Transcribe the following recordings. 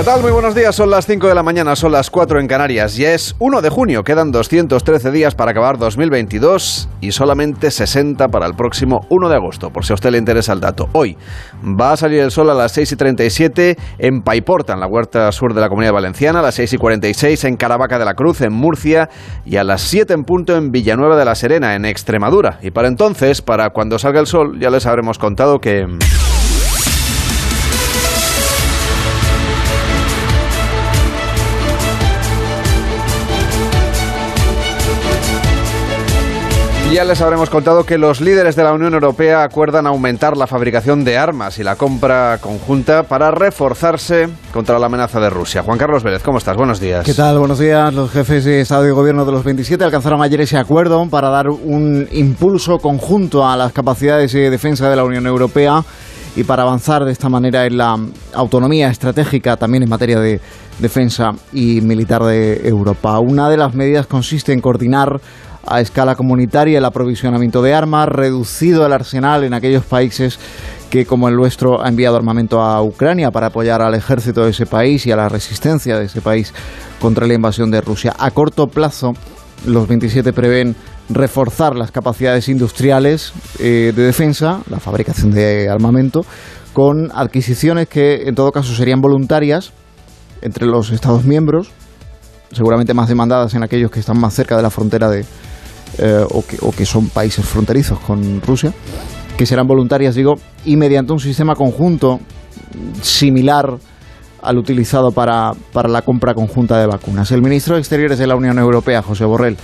¿Qué tal? Muy buenos días. Son las 5 de la mañana, son las 4 en Canarias. Ya es 1 de junio, quedan 213 días para acabar 2022 y solamente 60 para el próximo 1 de agosto, por si a usted le interesa el dato. Hoy va a salir el sol a las 6 y 37 en Paiporta, en la huerta sur de la Comunidad Valenciana, a las 6 y 46 en Caravaca de la Cruz, en Murcia, y a las 7 en punto en Villanueva de la Serena, en Extremadura. Y para entonces, para cuando salga el sol, ya les habremos contado que... Ya les habremos contado que los líderes de la Unión Europea acuerdan aumentar la fabricación de armas y la compra conjunta para reforzarse contra la amenaza de Rusia. Juan Carlos Vélez, ¿cómo estás? Buenos días. ¿Qué tal? Buenos días. Los jefes de Estado y Gobierno de los 27 alcanzaron ayer ese acuerdo para dar un impulso conjunto a las capacidades de defensa de la Unión Europea y para avanzar de esta manera en la autonomía estratégica también en materia de defensa y militar de Europa. Una de las medidas consiste en coordinar a escala comunitaria el aprovisionamiento de armas, reducido el arsenal en aquellos países que, como el nuestro, ha enviado armamento a Ucrania para apoyar al ejército de ese país y a la resistencia de ese país contra la invasión de Rusia. A corto plazo, los 27 prevén reforzar las capacidades industriales eh, de defensa, la fabricación de armamento, con adquisiciones que en todo caso serían voluntarias entre los Estados miembros, seguramente más demandadas en aquellos que están más cerca de la frontera de, eh, o, que, o que son países fronterizos con Rusia, que serán voluntarias, digo, y mediante un sistema conjunto similar al utilizado para, para, la compra conjunta de vacunas. El ministro de Exteriores de la Unión Europea, José Borrell,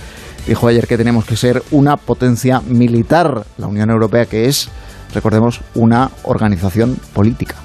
dijo ayer que tenemos que ser una potencia militar, la Unión Europea que es, recordemos, una organización política.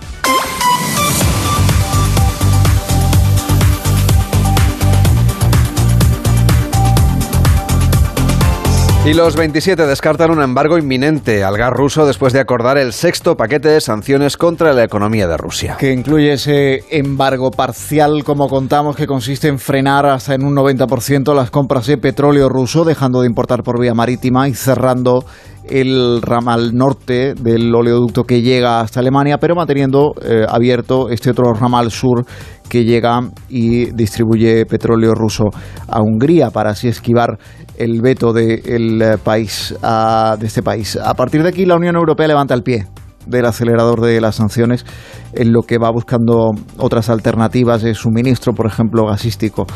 Y los 27 descartan un embargo inminente al gas ruso después de acordar el sexto paquete de sanciones contra la economía de Rusia. Que incluye ese embargo parcial, como contamos, que consiste en frenar hasta en un 90% las compras de petróleo ruso, dejando de importar por vía marítima y cerrando el ramal norte del oleoducto que llega hasta Alemania, pero manteniendo eh, abierto este otro ramal sur que llega y distribuye petróleo ruso a Hungría para así esquivar el veto de, país, de este país. A partir de aquí la Unión Europea levanta el pie del acelerador de las sanciones en lo que va buscando otras alternativas de suministro, por ejemplo, gasístico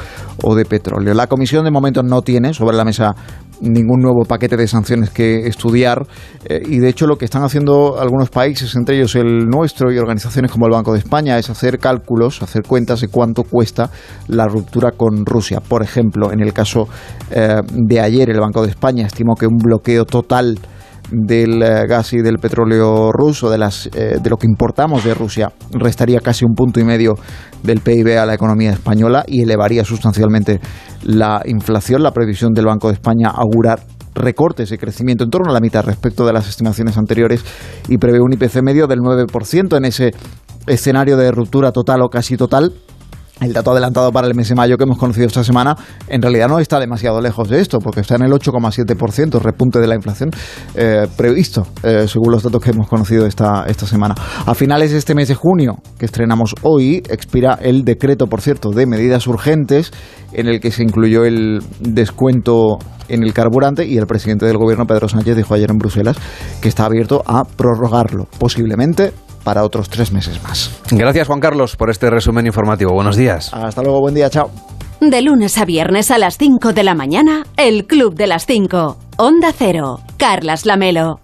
o de petróleo. La Comisión de momento no tiene sobre la mesa ningún nuevo paquete de sanciones que estudiar eh, y de hecho lo que están haciendo algunos países, entre ellos el nuestro y organizaciones como el Banco de España, es hacer cálculos, hacer cuentas de cuánto cuesta la ruptura con Rusia. Por ejemplo, en el caso eh, de ayer el Banco de España estimó que un bloqueo total del eh, gas y del petróleo ruso, de, las, eh, de lo que importamos de Rusia, restaría casi un punto y medio del PIB a la economía española y elevaría sustancialmente la inflación. La previsión del Banco de España augura recortes de crecimiento en torno a la mitad respecto de las estimaciones anteriores y prevé un IPC medio del 9% en ese escenario de ruptura total o casi total el dato adelantado para el mes de mayo que hemos conocido esta semana en realidad no está demasiado lejos de esto, porque está en el 8,7%, repunte de la inflación eh, previsto, eh, según los datos que hemos conocido esta, esta semana. A finales de este mes de junio, que estrenamos hoy, expira el decreto, por cierto, de medidas urgentes, en el que se incluyó el descuento en el carburante y el presidente del gobierno, Pedro Sánchez, dijo ayer en Bruselas que está abierto a prorrogarlo, posiblemente para otros tres meses más. Gracias Juan Carlos por este resumen informativo. Buenos días. Hasta luego, buen día, chao. De lunes a viernes a las 5 de la mañana, el Club de las 5. Onda Cero. Carlas Lamelo.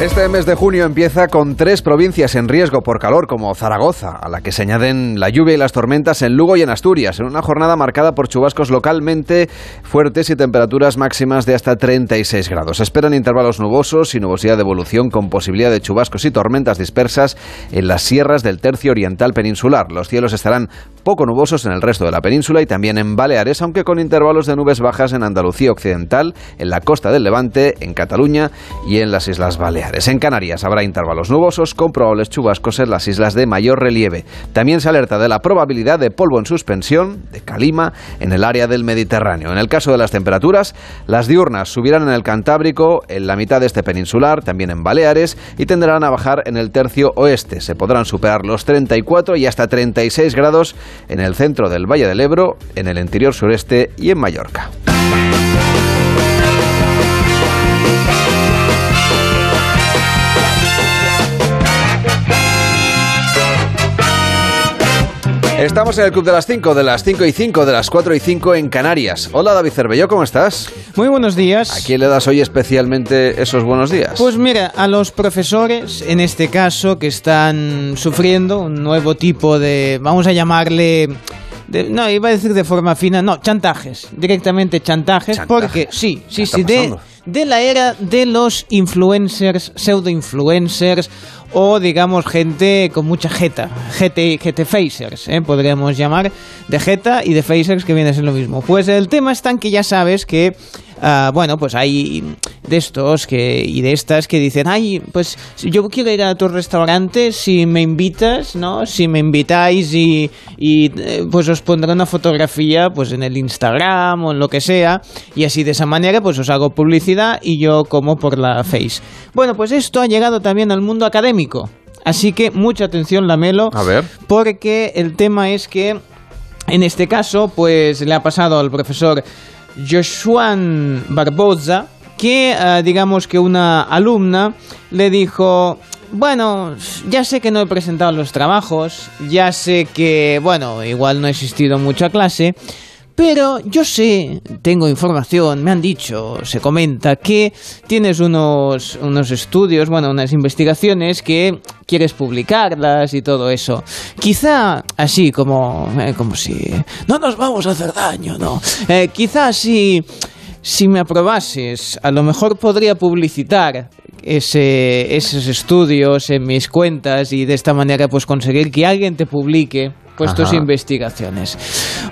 Este mes de junio empieza con tres provincias en riesgo por calor, como Zaragoza, a la que se añaden la lluvia y las tormentas en Lugo y en Asturias, en una jornada marcada por chubascos localmente fuertes y temperaturas máximas de hasta 36 grados. esperan intervalos nubosos y nubosidad de evolución con posibilidad de chubascos y tormentas dispersas en las sierras del tercio oriental peninsular. Los cielos estarán poco nubosos en el resto de la península y también en Baleares, aunque con intervalos de nubes bajas en Andalucía Occidental, en la costa del Levante, en Cataluña y en las Islas Baleares. En Canarias habrá intervalos nubosos con probables chubascos en las islas de mayor relieve. También se alerta de la probabilidad de polvo en suspensión, de calima, en el área del Mediterráneo. En el caso de las temperaturas, las diurnas subirán en el Cantábrico, en la mitad de este peninsular, también en Baleares, y tendrán a bajar en el tercio oeste. Se podrán superar los 34 y hasta 36 grados en el centro del Valle del Ebro, en el interior sureste y en Mallorca. Estamos en el Club de las 5, de las 5 y 5, de las 4 y 5 en Canarias. Hola David Cervelló, ¿cómo estás? Muy buenos días. ¿A quién le das hoy especialmente esos buenos días? Pues mira, a los profesores, en este caso, que están sufriendo un nuevo tipo de, vamos a llamarle... de- no, iba a decir de forma fina, no, chantajes, directamente chantajes, Chantaje. porque sí, sí, ¿Qué está sí, de, de la era de los influencers, pseudo-influencers o digamos gente con mucha jeta, GT, GT facers, ¿eh? podríamos llamar, de jeta y de facers que viene a ser lo mismo. Pues el tema está en que ya sabes que, ah, bueno, pues hay de estos que, y de estas que dicen, ay, pues yo quiero ir a tu restaurante, si me invitas, ¿no? Si me invitáis y, y, eh, pues os pondré una fotografía pues en el Instagram o en lo que sea y así de esa manera pues os hago publicidad y yo como por la face. Bueno, pues esto ha llegado también al mundo académico. Así que mucha atención, Lamelo. A ver. Porque el tema es que en este caso, pues le ha pasado al profesor Joshuan Barbosa que, eh, digamos que una alumna le dijo, bueno, ya sé que no he presentado los trabajos, ya sé que, bueno, igual no he asistido mucho a clase, pero yo sé, tengo información, me han dicho, se comenta que tienes unos, unos estudios, bueno, unas investigaciones que quieres publicarlas y todo eso. Quizá así como, eh, como si no nos vamos a hacer daño, ¿no? Eh, quizá así, si me aprobases, a lo mejor podría publicitar ese, esos estudios en mis cuentas y de esta manera pues conseguir que alguien te publique pues tus Ajá. investigaciones.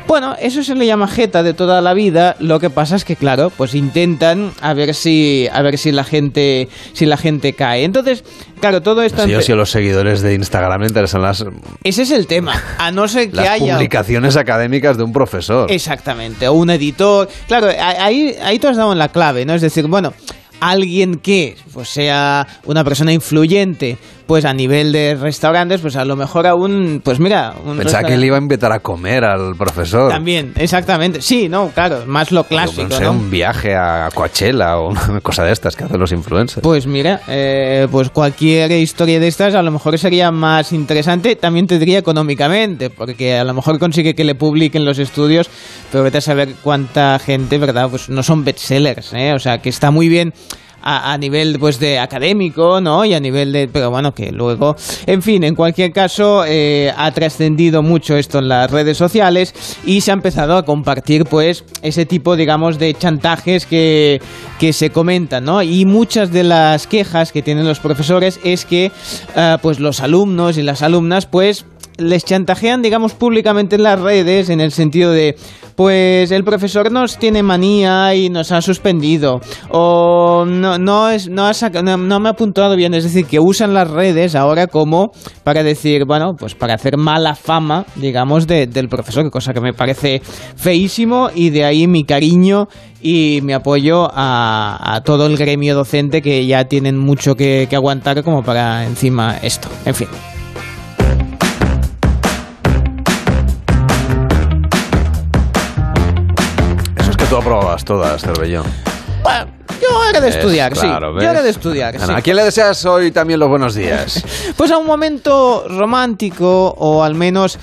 Bueno, eso se le llama jeta de toda la vida. Lo que pasa es que, claro, pues intentan a ver si, a ver si la gente, si la gente cae. Entonces, claro, todo esto. Si yo si los seguidores de Instagram interesan las, Ese es el tema. A no ser que las haya. publicaciones académicas de un profesor. Exactamente, o un editor. Claro, ahí, ahí tú has dado en la clave, ¿no? Es decir, bueno, alguien que pues, sea una persona influyente, pues a nivel de restaurantes, pues a lo mejor aún, pues mira, un Pensaba que le iba a invitar a comer al profesor. También, exactamente. Sí, no, claro, más lo clásico, no sé, ¿no? un viaje a Coachella o una cosa de estas que hacen los influencers. Pues mira, eh, pues cualquier historia de estas a lo mejor sería más interesante, también te diría económicamente, porque a lo mejor consigue que le publiquen los estudios, pero vete a saber cuánta gente, ¿verdad? Pues no son bestsellers, ¿eh? O sea, que está muy bien a, nivel pues de académico, ¿no? Y a nivel de... Pero bueno, que luego... En fin, en cualquier caso, eh, ha trascendido mucho esto en las redes sociales y se ha empezado a compartir pues ese tipo, digamos, de chantajes que, que se comentan, ¿no? Y muchas de las quejas que tienen los profesores es que ah, pues los alumnos y las alumnas pues les chantajean, digamos, públicamente en las redes, en el sentido de, pues el profesor nos tiene manía y nos ha suspendido, o no, no, es, no, ha saca- no, no me ha apuntado bien, es decir, que usan las redes ahora como para decir, bueno, pues para hacer mala fama, digamos, de- del profesor, cosa que me parece feísimo y de ahí mi cariño y mi apoyo a, a todo el gremio docente que ya tienen mucho que, que aguantar como para encima esto. En fin. Tú aprobabas todas, Cervellón. Bueno, yo era de estudiar, Es claro, sí. ¿ves? Yo era de estudiar, Bueno, sí. ¿A quién le deseas hoy también los buenos días? Pues a un momento romántico, o al menos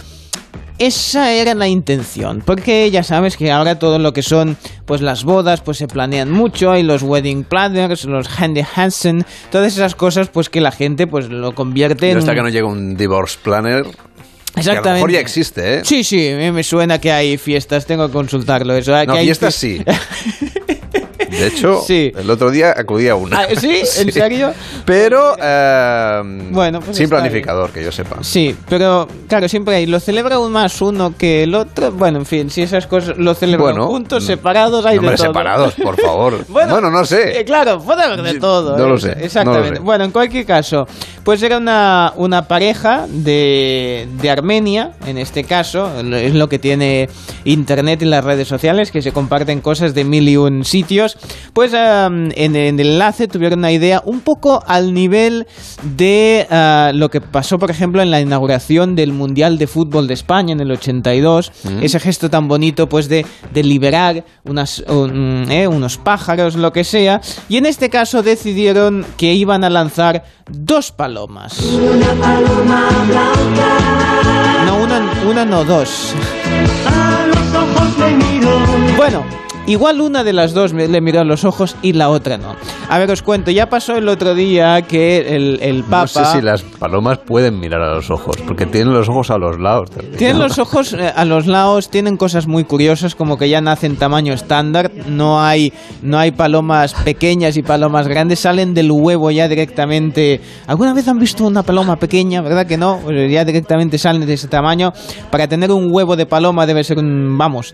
esa era la intención. Porque ya sabes que ahora todo lo que son pues las bodas pues se planean mucho, hay los wedding planners, los handy Hansen, todas esas cosas pues que la gente pues lo convierte en hasta un- que no llega un divorce planner. Que a lo Exactamente. mejor ya existe, ¿eh? Sí, sí, me suena que hay fiestas, tengo que consultarlo eso. No, que hay fiestas fi- sí. De hecho, Sí. el otro día acudí a una. Ah, ¿Sí? ¿En serio? Pero eh, Bueno, pues sin planificador, que yo sepa. Sí, pero claro, siempre hay. Lo celebra un más uno que el otro. Bueno, en fin, si esas cosas lo celebran Bueno, juntos, mm, separados, hay de todo. separados, por favor. Bueno, Bueno, no sé. eh, claro, puede haber de todo. no eh, lo sé, Exactamente. no lo sé. Bueno, en cualquier caso, pues era una, una pareja de, de Armenia, en este caso, es lo que tiene Internet y las redes sociales, que se comparten cosas de mil y un sitios. Pues am, en, en el enlace tuvieron una idea un poco al nivel de ah, lo que pasó, por ejemplo, en la inauguración del Mundial de Fútbol de España en el 82. Ese gesto tan bonito, pues, de, de liberar unas, un- eh, unos pájaros, lo que sea. Y en este caso decidieron que iban a lanzar dos palomas. No, una, una no, dos. Bueno, igual una de las dos le miró a los ojos y la otra no. A ver, os cuento, ya pasó el otro día que el, el Papa... No sé si las palomas pueden mirar a los ojos, porque tienen los ojos a los lados. también. Tienen los ojos eh, a los lados, tienen cosas muy curiosas, como que ya nacen tamaño estándar, no hay, no hay palomas pequeñas y palomas grandes, salen del huevo ya directamente. ¿Alguna vez han visto una paloma pequeña? ¿Verdad que no? Pues ya directamente salen de ese tamaño. Para tener un huevo de paloma debe ser un, vamos,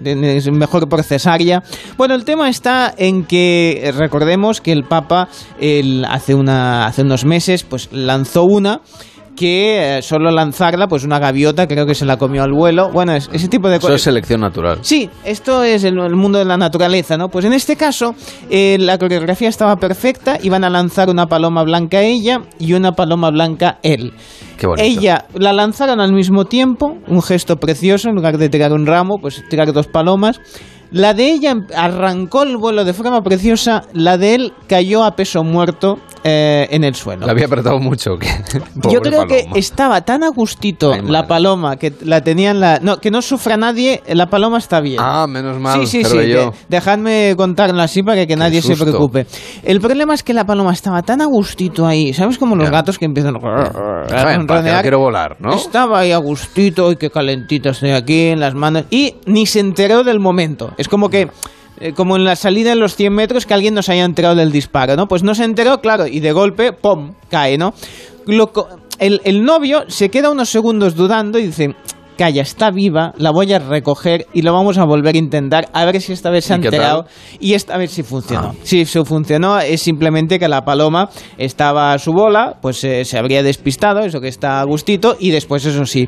mejor por cesárea. Bueno, el tema está en que eh, recordemos que el Papa el- hace, una, hace unos meses pues lanzó una que eh, solo lanzarla, pues una gaviota creo que se la comió al vuelo. Bueno, es- ese tipo de Eso cosas. es selección natural. Sí, esto es el, el mundo de la naturaleza, ¿no? Pues en este caso, eh, la coreografía estaba perfecta, iban a lanzar una paloma blanca ella y una paloma blanca él. Qué bonito. Ella la lanzaron al mismo tiempo, un gesto precioso, en lugar de tirar un ramo, pues tirar dos palomas. La de ella arrancó el vuelo de forma preciosa, la de él cayó a peso muerto eh, en el suelo. La había apretado mucho. que- Yo creo que estaba tan a gustito Ay, la paloma que la tenían la no que no sufra nadie, la paloma está bien. Ah, menos mal. Sí, sí, pero sí. yo. dejadme contarlo así para que nadie se preocupe. El problema es que la paloma estaba tan a gustito ahí. ¿Sabes como los gatos que empiezan a no quiero volar, ¿no? Estaba ahí a gustito y qué calentito estoy aquí en las manos. Y ni se enteró del momento. Es como que. eh, Como en la salida de los 100 metros que alguien nos haya enterado del disparo, ¿no? Pues no se enteró, claro, y de golpe, ¡pum! cae, ¿no? Lo el, el novio se queda unos segundos dudando y dice, calla, está viva, la voy a recoger y lo vamos a volver a intentar, a ver si esta vez se ha ¿Y qué enterado. Y esta vez sí funcionó. Ah. Sí, sí funcionó. Es simplemente que la paloma estaba a su bola, pues eh, se habría despistado, eso que está a gustito, y después eso sí.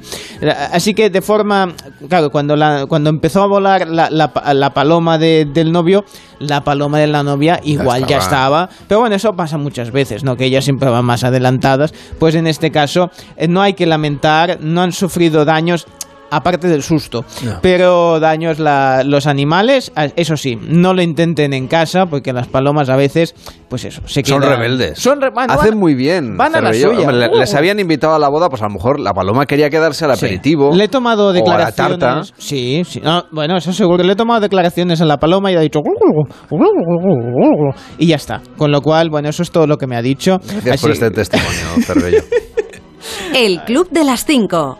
Así que de forma, claro, cuando, la, cuando empezó a volar la, la pa- la paloma de- del novio, la paloma de la novia igual ya estaba. estaba. Pero bueno, eso pasa muchas veces, ¿no? Que ellas siempre van más adelantadas. Pues en este caso eh, no hay que lamentar, no han sufrido daños. Aparte del susto, No. pero daños la- los animales, eso sí, no lo intenten en casa porque las palomas a veces, pues eso, se Son quedan- rebeldes. Son re- Hacen van- muy bien. Van a la suya. Le- Uh. Les habían invitado a la boda, pues a lo mejor la paloma quería quedarse al Sí. aperitivo. Le he tomado o a la declaraciones. tarta. Sí, sí. No, bueno, eso seguro. Le he tomado declaraciones a la paloma y ha dicho. Y ya está. Con lo cual, bueno, eso es todo lo que me ha dicho. Gracias por este testimonio, Cervello. El Club de las 5.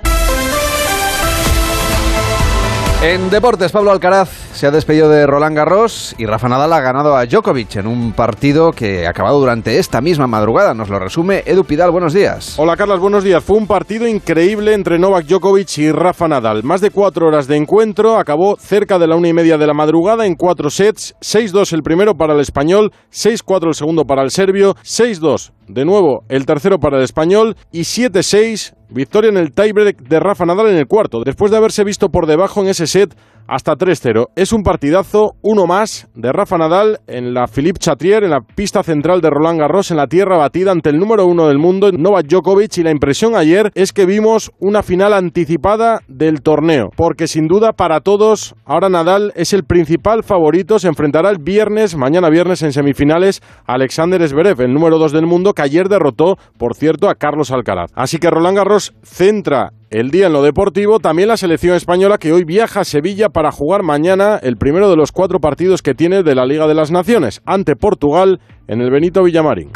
En deportes, Pablo Alcaraz se ha despedido de Roland Garros y Rafa Nadal ha ganado a Djokovic en un partido que ha acabado durante esta misma madrugada. Nos lo resume Edu Pidal. Buenos días. Hola Carlos, buenos días. Fue un partido increíble entre Novak Djokovic y Rafa Nadal. Más de cuatro horas de encuentro, acabó cerca de la una y media de la madrugada en cuatro sets. 6-2 el primero para el español, 6-4 el segundo para el serbio, 6-2 de nuevo el tercero para el español y 7-6 victoria en el tiebreak de Rafa Nadal en el cuarto, después de haberse visto por debajo en ese set hasta 3-0. Es un partidazo, uno más de Rafa Nadal en la Philippe Chatrier, en la pista central de Roland Garros, en la tierra batida ante el número uno del mundo, Novak Djokovic. Y la impresión ayer es que vimos una final anticipada del torneo, porque sin duda para todos, ahora Nadal es el principal favorito. Se enfrentará el viernes, mañana viernes en semifinales, a Alexander Zverev, el número dos del mundo, que ayer derrotó, por cierto, a Carlos Alcaraz. Así que Roland Garros centra el día en lo deportivo, también la selección española que hoy viaja a Sevilla para jugar mañana el primero de los cuatro partidos que tiene de la Liga de las Naciones, ante Portugal en el Benito Villamarín.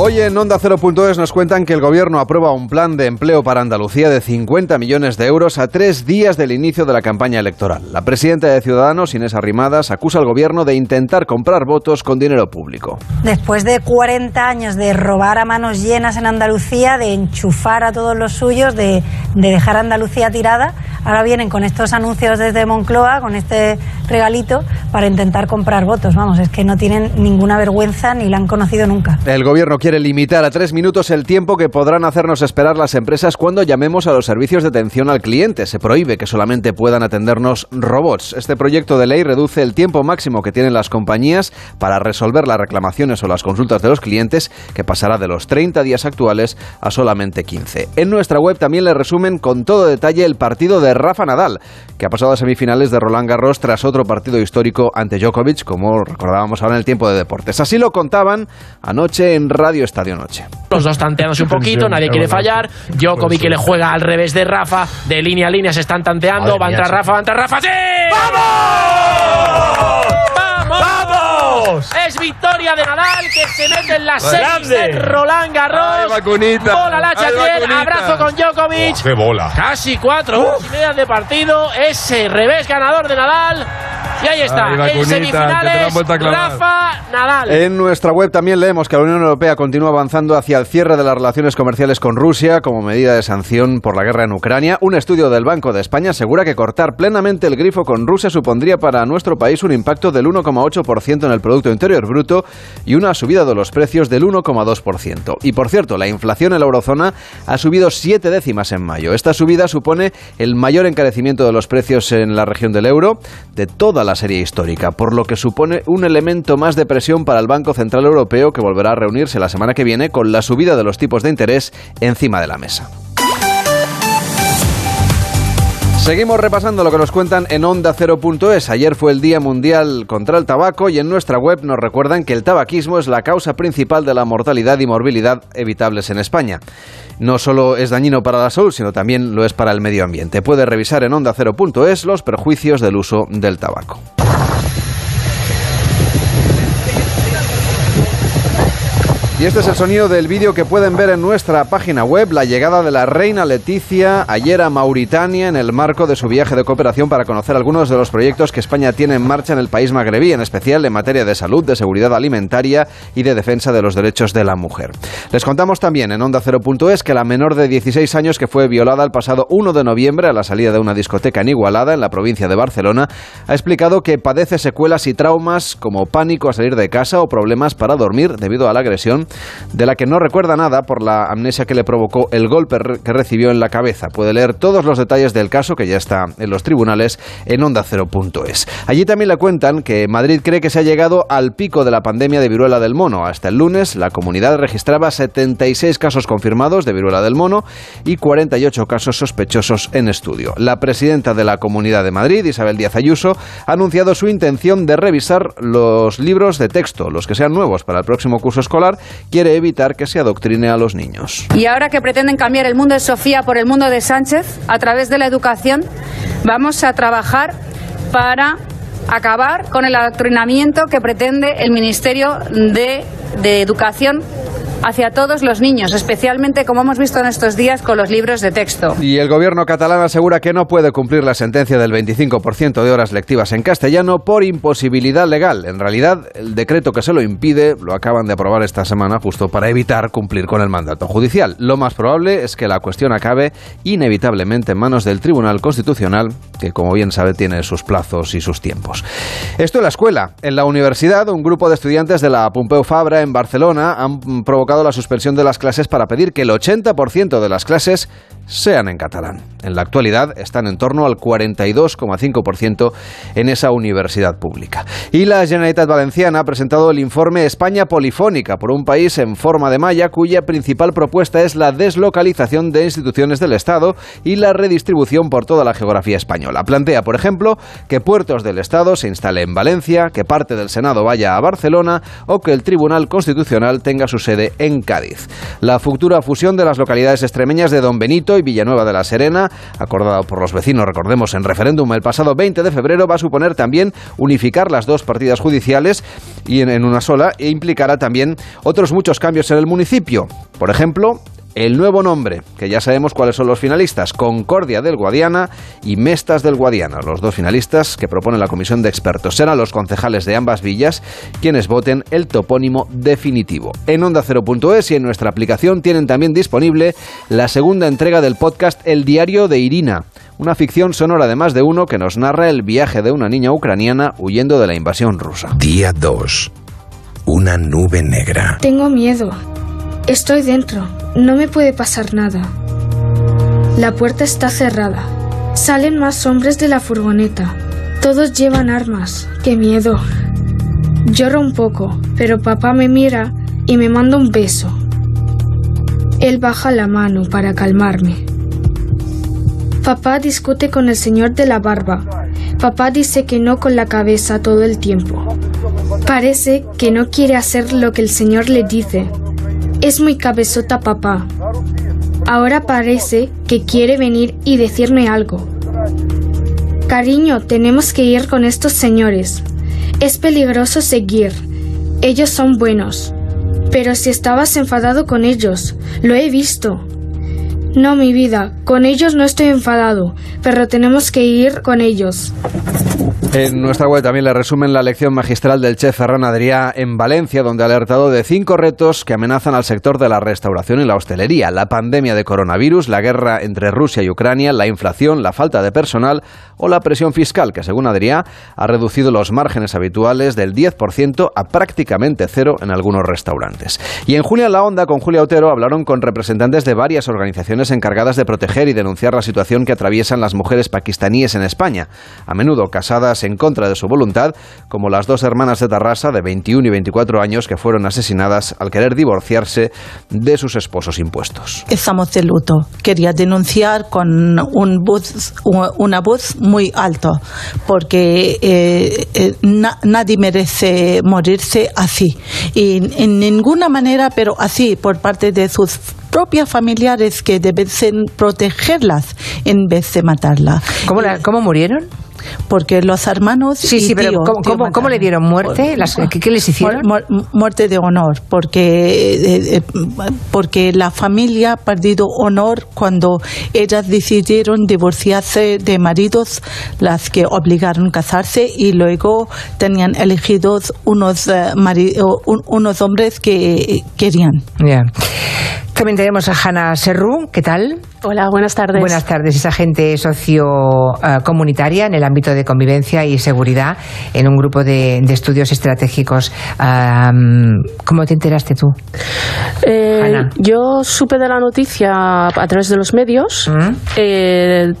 Hoy en Onda 0.es nos cuentan que el gobierno aprueba un plan de empleo para Andalucía de 50 millones de euros a tres días del inicio de la campaña electoral. La presidenta de Ciudadanos, Inés Arrimadas, acusa al gobierno de intentar comprar votos con dinero público. Después de 40 años de robar a manos llenas en Andalucía, de enchufar a todos los suyos, de, de dejar a Andalucía tirada, ahora vienen con estos anuncios desde Moncloa, con este regalito, para intentar comprar votos. Vamos, es que no tienen ninguna vergüenza ni la han conocido nunca. El gobierno quiere limitar a tres minutos el tiempo que podrán hacernos esperar las empresas cuando llamemos a los servicios de atención al cliente. Se prohíbe que solamente puedan atendernos robots. Este proyecto de ley reduce el tiempo máximo que tienen las compañías para resolver las reclamaciones o las consultas de los clientes, que pasará de los 30 días actuales a solamente 15. En nuestra web también le resumen con todo detalle el partido de Rafa Nadal, que ha pasado a semifinales de Roland Garros tras otro partido histórico ante Djokovic, como recordábamos ahora en el tiempo de deportes. Así lo contaban anoche en Radio Estadio Noche. Los dos tanteándose un poquito, nadie quiere fallar. Djokovic que le juega al revés de Rafa, de línea a línea se están tanteando. va a entrar Rafa, va a entrar Rafa. ¡Sí! ¡Vamos! ¡Vamos! ¡Vamos! Es victoria de Nadal que se mete en la seis de Roland Garros. Bola la Chaquier, abrazo con Djokovic. ¡Qué bola! Casi cuatro horas y media de partido. Ese revés ganador de Nadal. Y ahí está, Ay, en semifinales. Rafa Nadal. En nuestra web también leemos que la Unión Europea continúa avanzando hacia el cierre de las relaciones comerciales con Rusia como medida de sanción por la guerra en Ucrania. Un estudio del Banco de España asegura que cortar plenamente el grifo con Rusia supondría para nuestro país un impacto del 1,8% en el Producto Interior Bruto y una subida los precios del 1,2%. Y por cierto, la inflación en la eurozona ha subido siete décimas en mayo. Esta subida supone el mayor encarecimiento de los precios en la región del euro de toda la serie histórica, por lo que supone un elemento más de presión para el Banco Central Europeo que volverá a reunirse la semana que viene con la subida de los tipos de interés encima de la mesa. Seguimos repasando lo que nos cuentan en Onda 0.es. Ayer fue el Día Mundial contra el Tabaco y en nuestra web nos recuerdan que el tabaquismo es la causa principal de la mortalidad y morbilidad evitables en España. No solo es dañino para la salud, sino también lo es para el medio ambiente. Puede revisar en Onda 0.es los perjuicios del uso del tabaco. Y este es el sonido del vídeo que pueden ver en nuestra página web, la llegada de la reina Leticia ayer a Mauritania en el marco de su viaje de cooperación para conocer algunos de los proyectos que España tiene en marcha en el país magrebí, en especial en materia de salud, de seguridad alimentaria y de defensa de los derechos de la mujer. Les contamos también en Onda 0.es que la menor de 16 años que fue violada el pasado 1 de noviembre a la salida de una discoteca en Igualada, en la provincia de Barcelona, ha explicado que padece secuelas y traumas como pánico a salir de casa o problemas para dormir debido a la agresión de la que no recuerda nada por la amnesia que le provocó el golpe que recibió en la cabeza. Puede leer todos los detalles del caso, que ya está en los tribunales, en onda0.es. Allí también le cuentan que Madrid cree que se ha llegado al pico de la pandemia de viruela del mono. Hasta el lunes, la comunidad registraba 76 casos confirmados de viruela del mono y 48 casos sospechosos en estudio. La presidenta de la Comunidad de Madrid, Isabel Díaz Ayuso, ha anunciado su intención de revisar los libros de texto, los que sean nuevos para el próximo curso escolar, quiere evitar que se adoctrine a los niños. Y ahora que pretenden cambiar el mundo de Sofía por el mundo de Sánchez, a través de la educación, vamos a trabajar para acabar con el adoctrinamiento que pretende el Ministerio de, de Educación hacia todos los niños, especialmente como hemos visto en estos días con los libros de texto. Y el gobierno catalán asegura que no puede cumplir la sentencia del 25% de horas lectivas en castellano por imposibilidad legal. En realidad, el decreto que se lo impide lo acaban de aprobar esta semana justo para evitar cumplir con el mandato judicial. Lo más probable es que la cuestión acabe inevitablemente en manos del Tribunal Constitucional, que como bien sabe tiene sus plazos y sus tiempos. Esto en la escuela. En la universidad, un grupo de estudiantes de la Pompeu Fabra en Barcelona han mm, la suspensión de las clases para pedir que el 80% de las clases sean en catalán. En la actualidad están en torno al 42,5% en esa universidad pública. Y la Generalitat Valenciana ha presentado el informe España Polifónica por un país en forma de malla cuya principal propuesta es la deslocalización de instituciones del Estado y la redistribución por toda la geografía española. Plantea, por ejemplo, que puertos del Estado se instalen en Valencia, que parte del Senado vaya a Barcelona o que el Tribunal Constitucional tenga su sede en Cádiz. La futura fusión de las localidades extremeñas de Don Benito y Villanueva de la Serena, acordado por los vecinos, recordemos, en referéndum el pasado 20 de febrero, va a suponer también unificar las dos partidas judiciales y en, en una sola e implicará también otros muchos cambios en el municipio. Por ejemplo, el nuevo nombre, que ya sabemos cuáles son los finalistas, Concordia del Guadiana y Mestas del Guadiana, los dos finalistas que propone la comisión de expertos. Serán los concejales de ambas villas quienes voten el topónimo definitivo. En onda 0.es y en nuestra aplicación tienen también disponible la segunda entrega del podcast El diario de Irina, una ficción sonora de más de uno que nos narra el viaje de una niña ucraniana huyendo de la invasión rusa. Día 2. Una nube negra. Tengo miedo. Estoy dentro. No me puede pasar nada. La puerta está cerrada. Salen más hombres de la furgoneta. Todos llevan armas. ¡Qué miedo! Lloro un poco, pero papá me mira y me manda un beso. Él baja la mano para calmarme. Papá discute con el señor de la barba. Papá dice que no con la cabeza todo el tiempo. Parece que no quiere hacer lo que el señor le dice. Es muy cabezota papá. Ahora parece que quiere venir y decirme algo. Cariño, tenemos que ir con estos señores. Es peligroso seguir. Ellos son buenos. Pero si estabas enfadado con ellos, lo he visto. No, mi vida, con ellos no estoy enfadado, pero tenemos que ir con ellos. En nuestra web también le resumen la lección magistral del chef Ferran Adrià en Valencia, donde ha alertado de cinco retos que amenazan al sector de la restauración y la hostelería. La pandemia de coronavirus, la guerra entre Rusia y Ucrania, la inflación, la falta de personal o la presión fiscal, que según Adrià ha reducido los márgenes habituales del 10% a prácticamente cero en algunos restaurantes. Y en Julia La Onda, con Julia Otero, hablaron con representantes de varias organizaciones encargadas de proteger y denunciar la situación que atraviesan las mujeres pakistaníes en España, a menudo casadas en contra de su voluntad, como las dos hermanas de Tarrasa de 21 y 24 años que fueron asesinadas al querer divorciarse de sus esposos impuestos. Estamos de luto. Quería denunciar con un voz, una voz muy alto, porque eh, eh, na, nadie merece morirse así. Y en ninguna manera, pero así, por parte de sus propias familiares que deben protegerlas en vez de matarla. ¿Cómo, la, ¿cómo murieron? Porque los hermanos. Sí, sí, pero ¿cómo, cómo, ¿cómo, le dieron muerte? Las, ¿qué, ¿qué, les hicieron? muerte de honor, porque, eh, eh, porque la familia ha perdido honor cuando ellas decidieron divorciarse de maridos, las que obligaron a casarse y luego tenían elegidos unos, uh, unos hombres que querían. Yeah. También tenemos a Hanna Serru, ¿qué tal? Hola, buenas tardes. Buenas tardes, es agente sociocomunitaria en el ámbito de convivencia y seguridad en un grupo de, de estudios estratégicos. Um, ¿Cómo te enteraste tú? Eh, yo supe de la noticia a través de los medios. ¿Mm? Eh,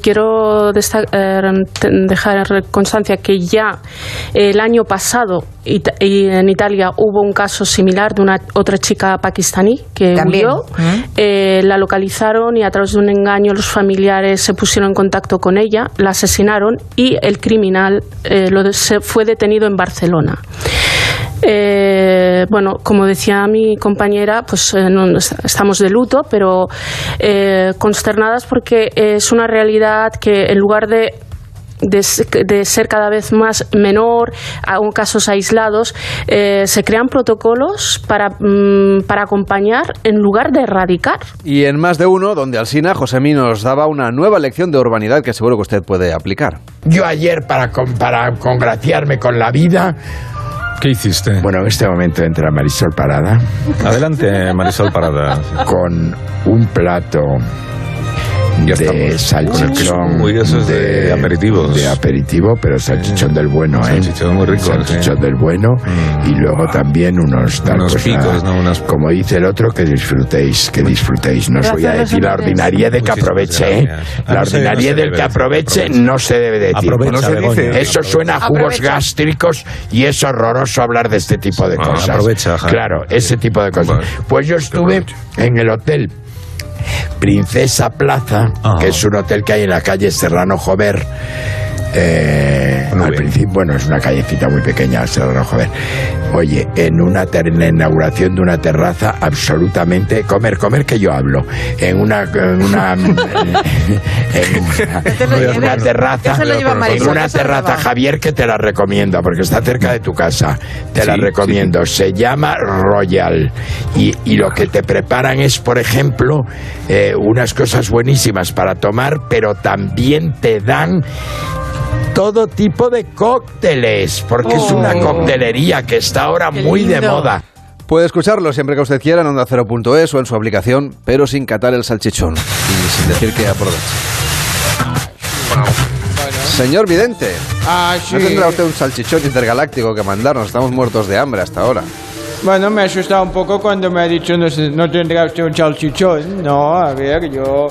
quiero dejar constancia que ya el año pasado en Italia hubo un caso similar de una otra chica pakistaní que ¿También? murió. Eh, la localizaron y a través de un engaño los familiares se pusieron en contacto con ella, la asesinaron y el criminal eh, lo, se fue detenido en Barcelona. Eh, bueno, como decía mi compañera, pues eh, no, estamos de luto, pero eh, consternadas porque es una realidad que en lugar de de, de, ser cada vez más menor, aún casos aislados, eh, se crean protocolos para, mmm, para acompañar en lugar de erradicar. Y en más de uno, donde Alsina, Josemí nos daba una nueva lección de urbanidad que seguro que usted puede aplicar. Yo ayer, para, para congraciarme con la vida, ¿Qué hiciste? Bueno, en este momento entra Marisol Parada. Adelante, Marisol Parada. Con un plato Ya de salchichón Uy, eso es de aperitivos. de aperitivo pero salchichón del bueno eh Salchichón muy rico, salchichón del bueno Mm. y luego también unos tacos Unos picos, ¿no? Unos- como dice el otro que disfrutéis que disfrutéis. No os voy a decir la ordinaria de que aproveche ¿eh? la ordinaria del que decir, aproveche no se debe decir. Aprovecha, no se dice Begoña. eso suena a jugos gástricos y es horroroso hablar de este tipo de cosas. Aprovecha, claro ese tipo de cosas. Pues yo estuve en el hotel Princesa Plaza, que es un hotel que hay en la calle Serrano Jover, eh, al principio, bueno, es una callecita muy pequeña, se lo ver. Oye, en una ter- en la inauguración de una terraza, absolutamente comer, comer que yo hablo. En una, en una, en una, en una terraza, en una terraza. Javier, que te la recomiendo porque está cerca de tu casa. Te la Sí, recomiendo. Se llama Royal y, y lo que te preparan es, por ejemplo, eh, unas cosas buenísimas para tomar, pero también te dan todo tipo de cócteles, porque es una Oh. coctelería que está ahora Qué muy de moda. Puede escucharlo siempre que usted quiera en onda0.es o en su aplicación, pero sin catar el salchichón y sin decir que aproveche. Señor Vidente, Ah, sí. ¿no tendrá usted un salchichón intergaláctico que mandarnos? Estamos muertos de hambre hasta ahora. Bueno, me ha asustado un poco cuando me ha dicho no, no tendrá usted un salchichón. No, a ver, yo,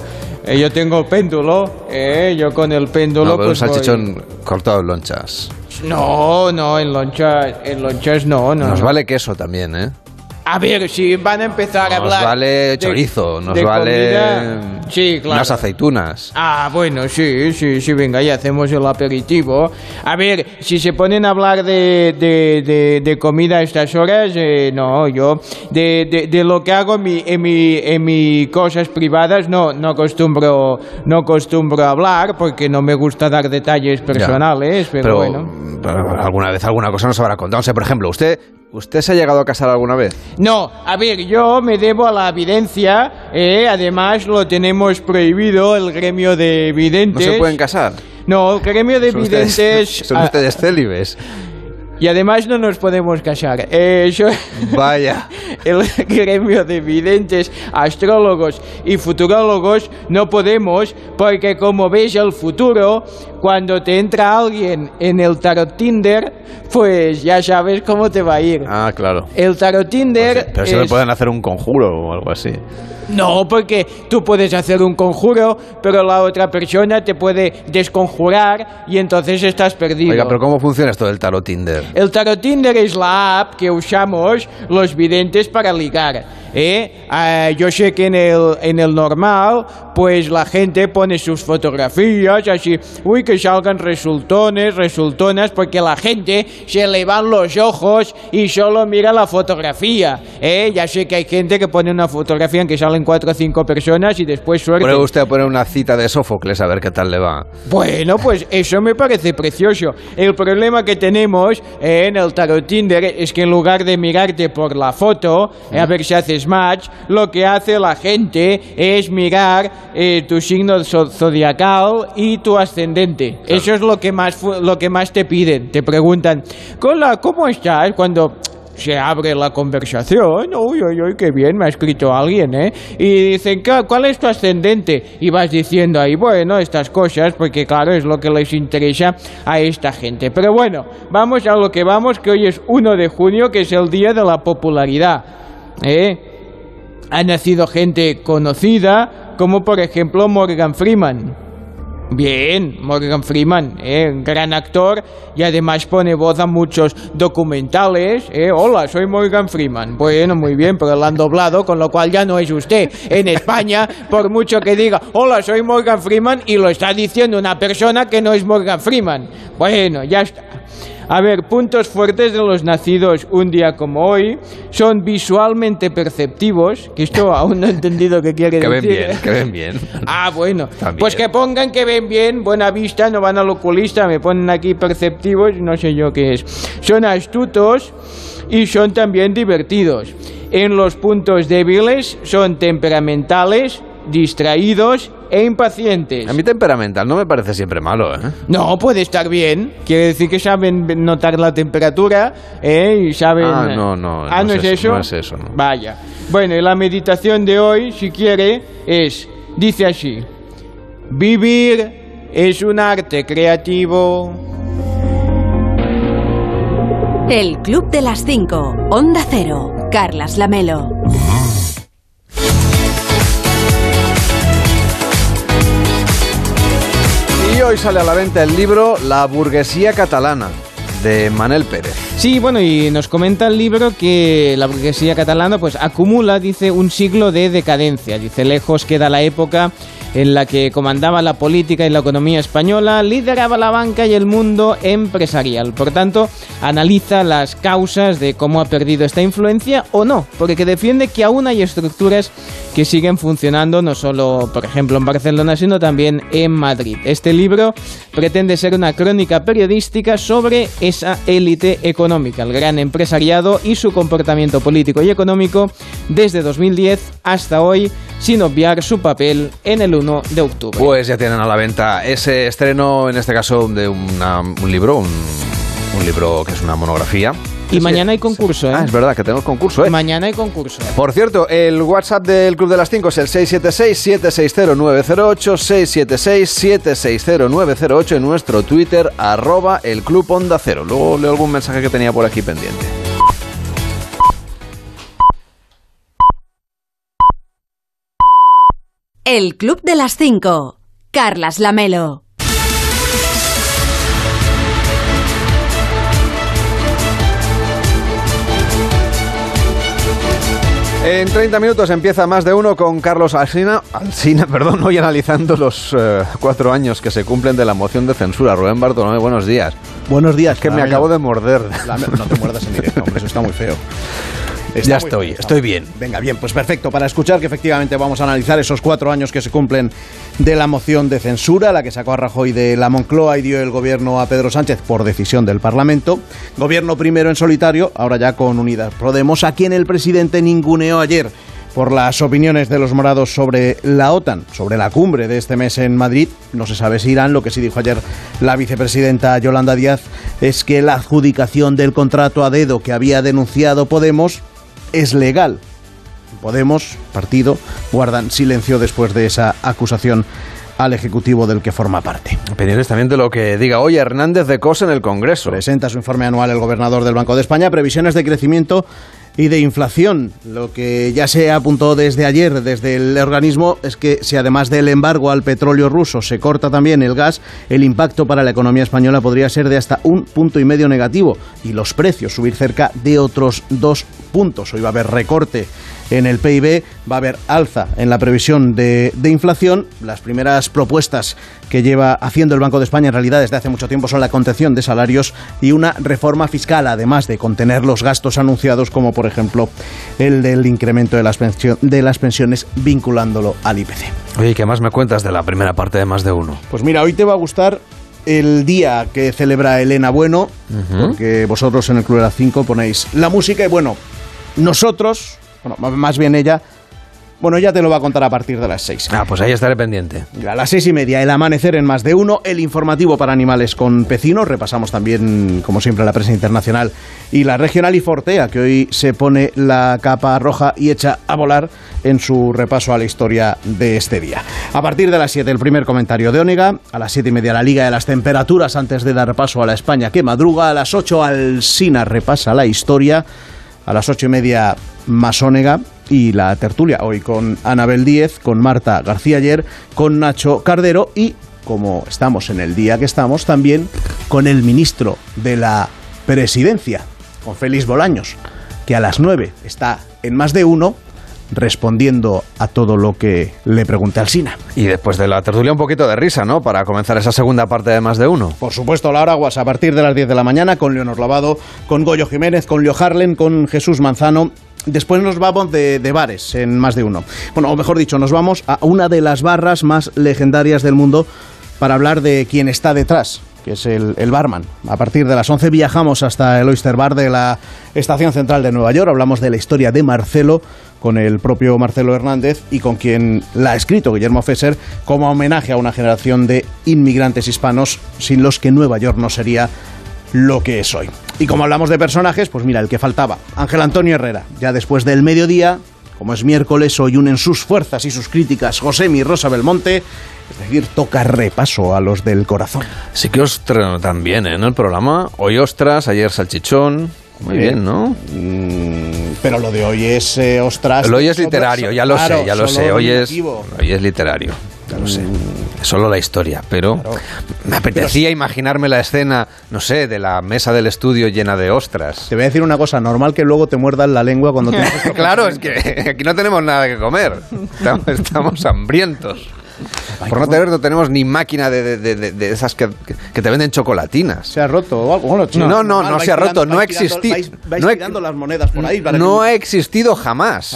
eh, yo tengo péndulo, eh, yo con el péndulo No, pero un pues voy- salchichón cortado en lonchas. No, no, en lonchas, en lonchas no, no. Nos no. vale queso también, ¿eh? A ver, si van a empezar a Nos hablar... vale de- chorizo, nos de vale comida, Sí, claro. unas aceitunas. Ah, bueno, sí, sí, sí, venga, ya hacemos el aperitivo. A ver, si se ponen a hablar de, de, comida a estas horas, eh, no, yo, de, de, lo que hago en mi, en mi, en mi cosas privadas, no, no acostumbro, no acostumbro a hablar, porque no me gusta dar detalles personales, pero, bueno. pero alguna vez alguna cosa nos habrá contado. O sea, por ejemplo, ¿usted, ¿usted se ha llegado a casar alguna vez? No, a ver, yo me debo a la evidencia, eh, además lo tenemos prohibido, el gremio de ¿No videntes. se pueden casar? No, el gremio de Son ustedes, videntes... son ah, ustedes célibes. Y además no nos podemos casar. Eh, eso- Vaya. el gremio de videntes, astrólogos y futurólogos no podemos porque como ves el futuro, cuando te entra alguien en el tarot Tinder, pues ya sabes cómo te va a ir. Ah, claro. El tarot Tinder Pero si le es- pueden hacer un conjuro o algo así. No, porque tú puedes hacer un conjuro, pero la otra persona te puede desconjurar y entonces estás perdido. Oiga, pero ¿cómo funciona esto del tarot Tinder? El Tarot Tinder es la app que usamos los videntes para ligar. ¿eh? Ah, yo sé que en el, en el normal, pues la gente pone sus fotografías así, uy, que salgan resultones, resultonas, porque la gente se le van los ojos y solo mira la fotografía. ¿eh? Ya sé que hay gente que pone una fotografía en que salen cuatro o cinco personas y después suerte. Pruebe usted a poner una cita de Sófocles a ver qué tal le va. Bueno, pues eso me parece precioso. El problema que tenemos eh, en el tarot Tinder es que en lugar de mirarte por la foto, eh, a ver si haces match, lo que hace la gente es mirar eh, tu signo zo- zodiacal y tu ascendente. Eso es lo que más lo que más te piden. Te preguntan, "Hola, ¿cómo estás?" Cuando se abre la conversación, uy, uy, uy, qué bien, me ha escrito alguien, ¿eh? Y dicen, "¿Qué- ¿cuál es tu ascendente? Y vas diciendo ahí, bueno, estas cosas, porque claro, es lo que les interesa a esta gente. Pero bueno, vamos a lo que vamos, que hoy es 1 de junio, que es el día de la popularidad, ¿eh? Ha nacido gente conocida, como por ejemplo Morgan Freeman. Bien, Morgan Freeman, ¿eh? gran actor y además pone voz a muchos documentales. ¿eh? Hola, soy Morgan Freeman. Bueno, muy bien, pero lo han doblado, con lo cual ya no es usted. En España, por mucho que diga, hola, soy Morgan Freeman, y lo está diciendo una persona que no es Morgan Freeman. Bueno, ya está. A ver, puntos fuertes de los nacidos un día como hoy son visualmente perceptivos, que esto aún no he entendido qué quiere Que ven decir. bien, que ven bien. Ah, bueno. También. Pues que pongan que ven bien, buena vista, no van al oculista, me ponen aquí perceptivos, no sé yo qué es. Son astutos y son también divertidos. En los puntos débiles son temperamentales, distraídos e impacientes. A mí temperamental no me parece siempre malo, ¿eh? No, puede estar bien. Quiere decir que saben notar la temperatura ¿eh? y saben... Ah, no, no, Ah, no ¿no es es eso, eso? no es eso, no. Vaya. Bueno, y la meditación de hoy, si quiere, es... Dice así. Vivir es un arte creativo. El Club de las 5. Onda Cero. Carlas Lamelo. Hoy sale a la venta el libro La burguesía catalana de Manel Pérez. Sí, bueno, y nos comenta el libro que la burguesía catalana pues acumula, dice, un siglo de decadencia. Dice, lejos queda la época en la que comandaba la política y la economía española, lideraba la banca y el mundo empresarial. Por tanto, analiza las causas de cómo ha perdido esta influencia o no, porque defiende que aún hay estructuras que siguen funcionando no solo, por ejemplo, en Barcelona, sino también en Madrid. Este libro pretende ser una crónica periodística sobre esa élite económica, el gran empresariado y su comportamiento político y económico desde 2010 hasta hoy, sin obviar su papel en el 1 de octubre. Pues ya tienen a la venta ese estreno, en este caso de una- un libro, un, un libro que es una monografía. Y mañana hay concurso, ¿eh? Ah, es verdad que tenemos concurso, ¿eh? Mañana hay concurso. Por cierto, el WhatsApp del Club de las 5 es el 676-760-908, 676-760-908 en nuestro Twitter, arroba el Club Onda Cero. Luego leo algún mensaje que tenía por aquí pendiente. El Club de las 5. Carlas Lamelo. En 30 minutos empieza más de uno con Carlos Alsina, Alsina perdón, hoy analizando los eh, cuatro años que se cumplen de la moción de censura. Rubén Bartolomé, buenos días. Buenos días. Que me acabo de morder. La- No te muerdas en directo, hombre, eso está muy feo. Ya estoy, estoy bien. Venga, bien, pues perfecto. Para escuchar que efectivamente vamos a analizar esos cuatro años que se cumplen de la moción de censura, la que sacó a Rajoy de la Moncloa y dio el gobierno a Pedro Sánchez por decisión del Parlamento. Gobierno primero en solitario, ahora ya con Unidas Podemos, a quien el presidente ninguneó ayer por las opiniones de los morados sobre la OTAN, sobre la cumbre de este mes en Madrid. No se sabe si irán. Lo que sí dijo ayer la vicepresidenta Yolanda Díaz es que la adjudicación del contrato a dedo que había denunciado Podemos es legal. Podemos, partido, guardan silencio después de esa acusación al Ejecutivo del que forma parte. Pendientes también de lo que diga hoy Hernández de Cos en el Congreso. Presenta su informe anual el gobernador del Banco de España, previsiones de crecimiento y de inflación. Lo que ya se apuntó desde ayer desde el organismo es que si además del embargo al petróleo ruso se corta también el gas, el impacto para la economía española podría ser de hasta un punto y medio negativo y los precios subir cerca de otros dos puntos. Hoy va a haber recorte en el PIB, va a haber alza en la previsión de, de inflación. Las primeras propuestas que lleva haciendo el Banco de España en realidad desde hace mucho tiempo son la contención de salarios y una reforma fiscal, además de contener los gastos anunciados, como por ejemplo el del incremento de las, pensio- de las pensiones vinculándolo al IPC. Oye, ¿qué más me cuentas de la primera parte de más de uno? Pues mira, hoy te va a gustar el día que celebra Elena Bueno, porque vosotros en el Club de las 5 ponéis la música y bueno, nosotros, bueno, más bien ella, bueno, ella te lo va a contar a partir de las 6. Ah, pues ahí estaré pendiente. A las seis y media, el amanecer en más de uno, el informativo para animales con pecinos. Repasamos también, como siempre, la prensa internacional y la regional y Fortea, que hoy se pone la capa roja y echa a volar en su repaso a la historia de este día. A partir de las 7, el primer comentario de Ónega. A las siete y media, la Liga de las Temperaturas antes de dar paso a la España que madruga. A las 8, Alsina repasa la historia. A las ocho y media, Masónega y la tertulia. Hoy con Anabel Díez, con Marta García ayer, con Nacho Cardero y, como estamos en el día que estamos, también con el ministro de la Presidencia, con Félix Bolaños, que a las nueve está en más de uno respondiendo a todo lo que le pregunte Alsina. Y después de la tertulia un poquito de risa, ¿no? Para comenzar esa segunda parte de más de uno. Por supuesto, Laura Aguas a partir de las 10 de la mañana con Leonor Lavado, con Goyo Jiménez, con Leo Harlen, con Jesús Manzano. Después nos vamos de, de bares en más de uno. Bueno, o mejor dicho, nos vamos a una de las barras más legendarias del mundo para hablar de quién está detrás, que es el, el barman. A partir de las 11 viajamos hasta el Oyster Bar de la Estación Central de Nueva York. Hablamos de la historia de Marcelo con el propio Marcelo Hernández y con quien la ha escrito Guillermo Fesser como homenaje a una generación de inmigrantes hispanos sin los que Nueva York no sería lo que es hoy. Y como hablamos de personajes, pues mira, el que faltaba, Ángel Antonio Herrera, ya después del mediodía, como es miércoles, hoy unen sus fuerzas y sus críticas Josemi y Rosa Belmonte, es decir, toca repaso a los del corazón. Sí que os tan bien, ¿eh? En el programa. Hoy ostras, ayer salchichón. Muy Eh, bien, ¿no? Mm, pero lo de hoy es eh, ostras. Lo hoy es literario, ya lo Claro, sé, ya lo sé. Hoy es, hoy es literario, ya lo sé. Solo la historia, pero me apetecía imaginarme la escena, no sé, de la mesa del estudio llena de ostras. Te voy a decir una cosa, normal que luego te muerdan la lengua cuando te... claro, es que aquí no tenemos nada que comer. Estamos, estamos hambrientos. Por no tener, no tenemos ni máquina de, de- de- esas que, que- que te venden chocolatinas. ¿Se ha roto o algo? Bueno, No, no, no, no se ha roto, no ha existido. Vais, vais no, he- tirando las monedas por ahí. para que- no ha existido jamás.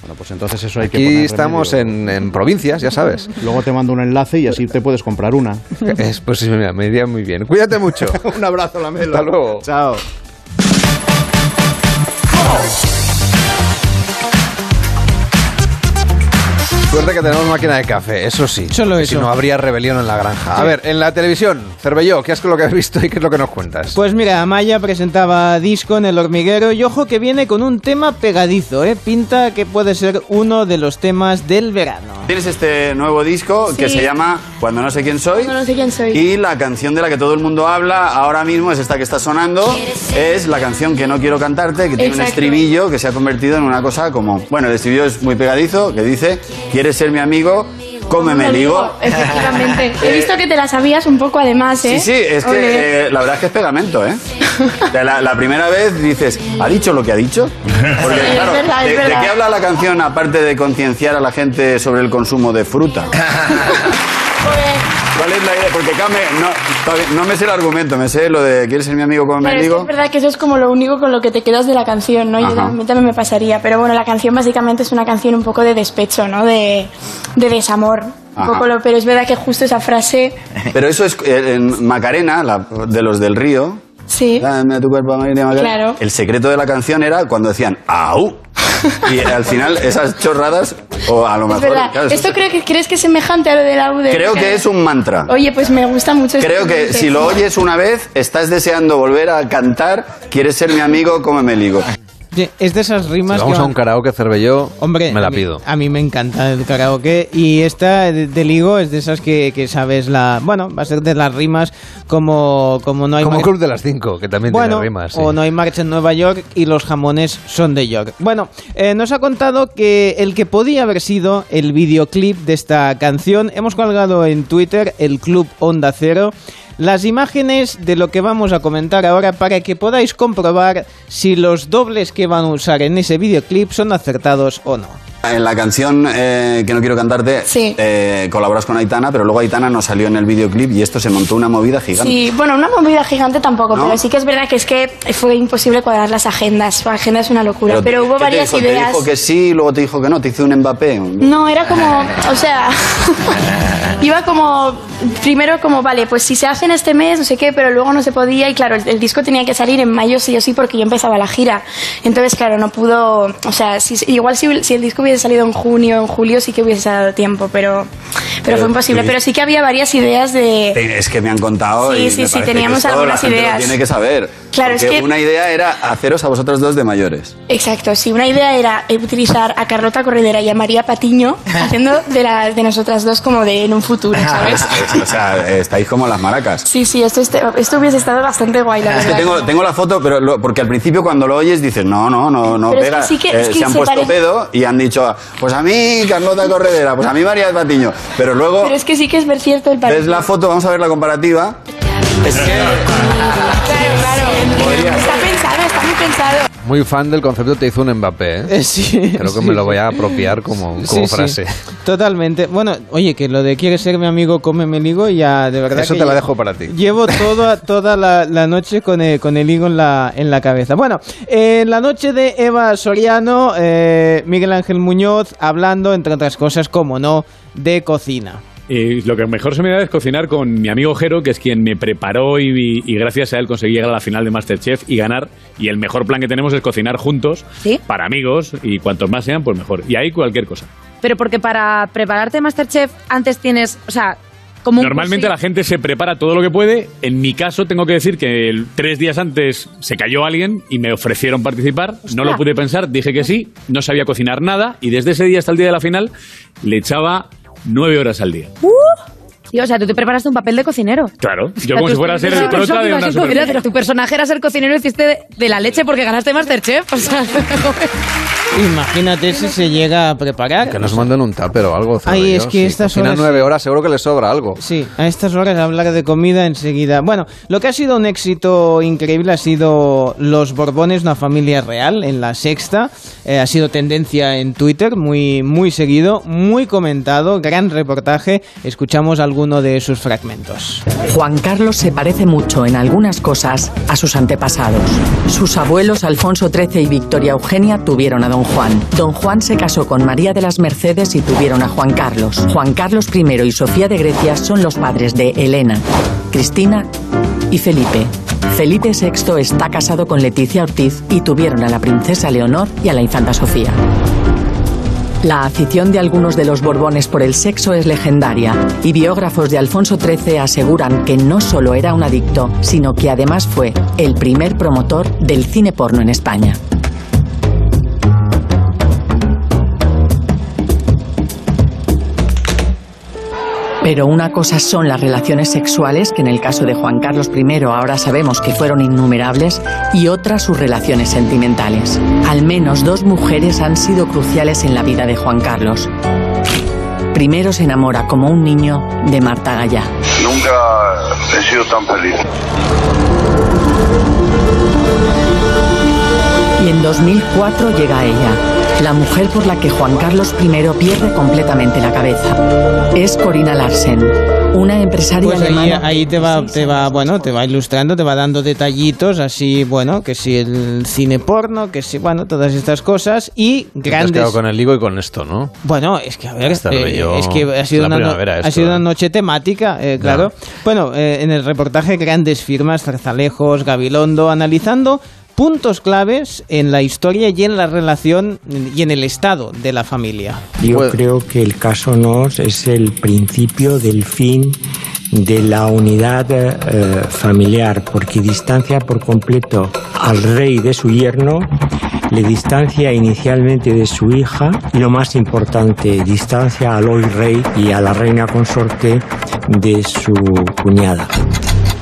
Bueno, pues entonces eso hay que Aquí poner estamos en, en provincias, ya sabes. Luego te mando un enlace y así te puedes comprar una. Es, pues mira, me iría muy bien. Cuídate mucho. un abrazo, Lamelo. Hasta luego. Chao. Suerte que tenemos máquina de café, eso sí. Solo eso. Si no, habría rebelión en la granja. A ver, en la televisión, Cervelló, ¿qué es lo que has visto y qué es lo que nos cuentas? Pues mira, Amaya presentaba disco en el hormiguero y ojo que viene con un tema pegadizo, ¿eh? Pinta que puede ser uno de los temas del verano. Tienes este nuevo disco que se llama Cuando no sé quién soy. No, no sé quién soy. Y la canción de la que todo el mundo habla ahora mismo es esta que está sonando. Es la canción que no quiero cantarte, que tiene un estribillo que se ha convertido en una cosa como. Bueno, el estribillo es muy pegadizo, que dice: ¿Quieres ser mi amigo? Cómeme ligo. Efectivamente. He visto que te la sabías un poco además, ¿eh? Sí, sí, es que eh, la verdad es que es pegamento, ¿eh? La, la primera vez dices, ¿ha dicho lo que ha dicho? Porque, Sí, es claro, verdad, es ¿de, de qué habla la canción aparte de concienciar a la gente sobre el consumo de fruta? ¿Cuál es la idea? Porque no, no me sé el argumento, me sé lo de ¿quieres ser mi amigo como me digo? es verdad que eso es como lo único con lo que te quedas de la canción, ¿no? Yo Ajá. a mí también me pasaría. Pero bueno, la canción básicamente es una canción un poco de despecho, ¿no? De, de desamor. Un poco lo- pero es verdad que justo esa frase. Pero eso es eh, en Macarena, la- de los del río. Sí. Dame a tu cuerpo, Macarena, Macarena. Claro. El secreto de la canción era cuando decían ¡Au! Y al final esas chorradas, o a lo Es mejor. verdad. claro, eso ¿Esto creo que, crees que es semejante a lo del audio? Creo que es un mantra. Oye, pues me gusta mucho. Creo este que concepto. si lo oyes una vez, estás deseando volver a cantar. ¿Quieres ser mi amigo? Cómeme ligo. Sí, Es de esas rimas Si vamos que a un karaoke Cervelló, Hombre, me la a mí- pido. A mí me encanta el karaoke y esta de, de Ligo es de esas que, que sabes la... Bueno, va a ser de las rimas como, como no hay... Como mar- Club de las Cinco, que también bueno, tiene rimas. sí. o no hay marcha en Nueva York y los jamones son de York. Bueno, eh, nos ha contado que el que podía haber sido el videoclip de esta canción, hemos colgado en Twitter el Club Onda Cero las imágenes de lo que vamos a comentar ahora para que podáis comprobar si los dobles que van a usar en ese videoclip son acertados o no. En la canción eh, que no quiero cantarte, eh, colaboras con Aitana, pero luego Aitana no salió en el videoclip y esto se montó una movida gigante. Sí, bueno, una movida gigante tampoco, ¿No? pero sí que es verdad que es que fue imposible cuadrar las agendas. La agenda es una locura, pero, hubo ¿qué te varias dijo? ideas. Te dijo que sí, luego te dijo que no, te hizo un Mbappé. No, era como, o sea, iba como, primero como, vale, pues si se hace en este mes, no sé qué, pero luego no se podía y claro, el, el disco tenía que salir en mayo sí o sí porque yo empezaba la gira. Entonces, claro, no pudo, o sea, si, igual si, si el disco hubiese salido en junio, en julio, sí que hubiese dado tiempo, pero, pero, Pero fue imposible. tú- Pero sí que había varias ideas de... Es que me han contado Sí, y sí, sí, que teníamos esto algunas la gente lo ideas. tiene que saber. Claro, es que- una idea era haceros a vosotros dos de mayores. Exacto, sí, una idea era eh, utilizar a Carlota Corredera y a María Patiño haciendo de, las de nosotras dos como de en un futuro, ¿sabes? o sea, estáis como las maracas. Sí, sí, esto, este- esto hubiese estado bastante guay, la Es que verdad. tengo, tengo la foto, pero lo- porque al principio cuando lo oyes dices, no, no, no, no Pero es que pega. sí que- Eh, es que se han puesto parece- pedo y han dicho, pues a mí Carlota Corredera, pues a mí María Patiño. Pero luego Pero es que sí que es ver cierto el ves parecido. la foto, vamos a ver la comparativa. Es que Claro, claro. Está pensado, está muy pensado. Muy fan del concepto te hizo un Mbappé. ¿eh? Sí, Creo que sí. me lo voy a apropiar como, frase. totalmente. Bueno, oye, que lo de quieres ser mi amigo, cómeme el higo, ya de verdad Eso que te la dejo para ti. Llevo toda, toda la, la noche con el, con el higo en la, en la cabeza. Bueno, en la noche de Eva Soriano, eh, Miguel Ángel Muñoz hablando, entre otras cosas, como no, de cocina. Y lo que mejor se me da es cocinar con mi amigo Jero, que es quien me preparó y, y gracias a él conseguí llegar a la final de Masterchef y ganar. Y el mejor plan que tenemos es cocinar juntos, para amigos, y cuantos más sean, pues mejor. Y ahí cualquier cosa. Pero porque para prepararte Masterchef antes tienes, o sea, como Normalmente la gente se prepara todo lo que puede. En mi caso tengo que decir que el- tres días antes se cayó alguien y me ofrecieron participar. No lo pude pensar, dije que sí, no sabía cocinar nada y desde ese día hasta el día de la final le echaba nueve horas al día. Tío, o sea, tú te preparaste un papel de cocinero. Claro, yo como si fuera a ser el prota de una Mira, superficie. tu personaje era ser cocinero y hiciste de, de la leche porque ganaste Masterchef. O sea, Imagínate si se llega a preparar. Que nos manden un tupper o algo. Ay, es que Si estas horas- nueve horas seguro que les sobra algo. Sí, a estas horas hablar de comida enseguida. Bueno, lo que ha sido un éxito increíble ha sido Los Borbones, una familia real, en la sexta. Eh, ha sido tendencia en Twitter, muy, muy seguido, muy comentado, gran reportaje. Escuchamos de sus fragmentos. Juan Carlos se parece mucho en algunas cosas a sus antepasados. Sus abuelos Alfonso XIII y Victoria Eugenia tuvieron a don Juan. Don Juan se casó con María de las Mercedes y tuvieron a Juan Carlos. Juan Carlos I y Sofía de Grecia son los padres de Elena, Cristina y Felipe. Felipe VI está casado con Leticia Ortiz y tuvieron a la princesa Leonor y a la infanta Sofía. La afición de algunos de los Borbones por el sexo es legendaria y biógrafos de Alfonso XIII aseguran que no solo era un adicto, sino que además fue el primer promotor del cine porno en España. Pero una cosa son las relaciones sexuales, que en el caso de Juan Carlos I ahora sabemos que fueron innumerables, y otra sus relaciones sentimentales. Al menos dos mujeres han sido cruciales en la vida de Juan Carlos. Primero se enamora como un niño de Marta Gallá. Nunca he sido tan feliz. Y en 2004 llega ella, la mujer por la que Juan Carlos I pierde completamente la cabeza. Es Corina Larsen, una empresaria Pues ahí, alemana. ahí te va, te va, bueno, te va ilustrando, te va dando detallitos así, bueno, que si el cine porno, que si, bueno, todas estas cosas y Te has grandes. quedado con el ligo y con esto, ¿no? Bueno, es que a ver, eh, es que ha sido, la una, no- primavera ha esto, sido una ¿eh? noche temática, eh, claro. Bueno, eh, en el reportaje grandes firmas, Zarzalejos, Gabilondo, analizando puntos claves en la historia y en la relación y en el estado de la familia. Yo creo que el caso Nos es el principio del fin de la unidad eh, familiar, porque distancia por completo al rey de su yerno, le distancia inicialmente de su hija y lo más importante, distancia al hoy rey y a la reina consorte de su cuñada.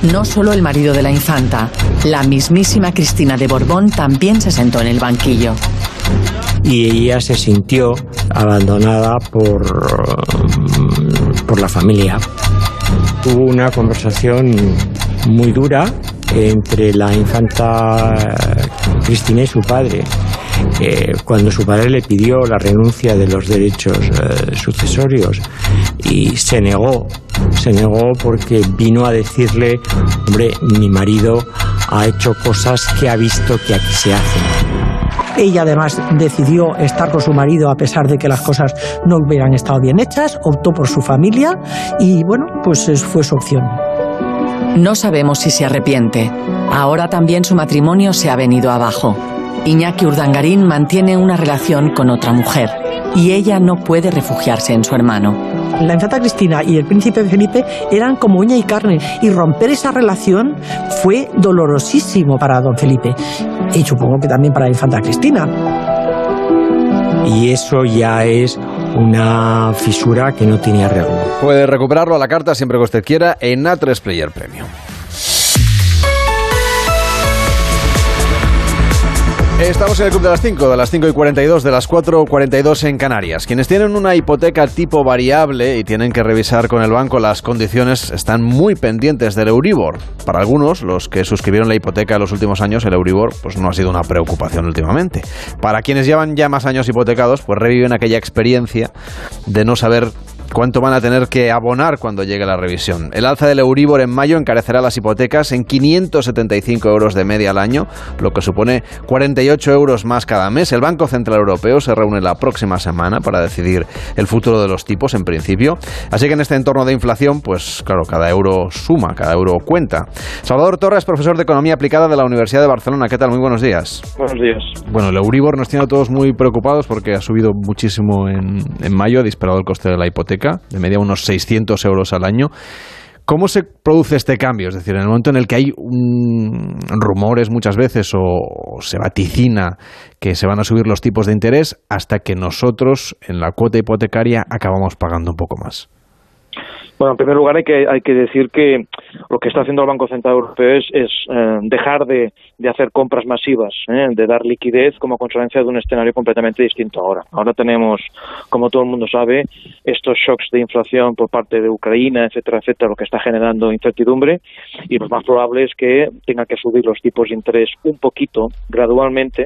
No solo el marido de la infanta, la mismísima Cristina de Borbón también se sentó en el banquillo. y ella se sintió abandonada por, por la familia. Hubo una conversación muy dura entre la infanta Cristina y su padre. eh, cuando su padre le pidió la renuncia de los derechos eh, sucesorios y se negó, se negó porque vino a decirle, hombre, mi marido ha hecho cosas que ha visto que aquí se hacen. Ella además decidió estar con su marido a pesar de que las cosas no hubieran estado bien hechas, optó por su familia y bueno, pues es- fue su opción. No sabemos si se arrepiente. Ahora también su matrimonio se ha venido abajo. Iñaki Urdangarín mantiene una relación con otra mujer y ella no puede refugiarse en su hermano. La infanta Cristina y el príncipe Felipe eran como uña y carne y romper esa relación fue dolorosísimo para don Felipe y supongo que también para la infanta Cristina. Y eso ya es una fisura que no tiene arreglo. Puede recuperarlo a la carta siempre que usted quiera en A3 Player Premium. Estamos en el Club de las 5, de las 5 y 42, de las 4 42 en Canarias. Quienes tienen una hipoteca tipo variable y tienen que revisar con el banco las condiciones están muy pendientes del Euribor. Para algunos, los que suscribieron la hipoteca en los últimos años, el Euribor pues no ha sido una preocupación últimamente. Para quienes llevan ya más años hipotecados, pues reviven aquella experiencia de no saber cuánto van a tener que abonar cuando llegue la revisión. El alza del Euribor en mayo encarecerá las hipotecas en 575 euros de media al año, lo que supone 48 euros más cada mes. El Banco Central Europeo se reúne la próxima semana para decidir el futuro de los tipos, en principio. Así que en este entorno de inflación, pues claro, cada euro suma, cada euro cuenta. Salvador Torres, profesor de Economía Aplicada de la Universidad de Barcelona. ¿Qué tal? Muy buenos días. Buenos días. Bueno, el Euribor nos tiene a todos muy preocupados porque ha subido muchísimo en, en mayo, ha disparado el coste de la hipoteca, de media unos 600 euros al año. ¿Cómo se produce este cambio? Es decir, en el momento en el que hay rumores muchas veces o se vaticina que se van a subir los tipos de interés hasta que nosotros en la cuota hipotecaria acabamos pagando un poco más. Bueno, en primer lugar hay que, hay que decir que lo que está haciendo el Banco Central Europeo es, es eh, dejar de, hacer compras masivas, ¿eh? de dar liquidez como consecuencia de un escenario completamente distinto ahora. Ahora tenemos, como todo el mundo sabe, estos shocks de inflación por parte de Ucrania, etcétera, etcétera, lo que está generando incertidumbre y lo más probable es que tenga que subir los tipos de interés un poquito, gradualmente,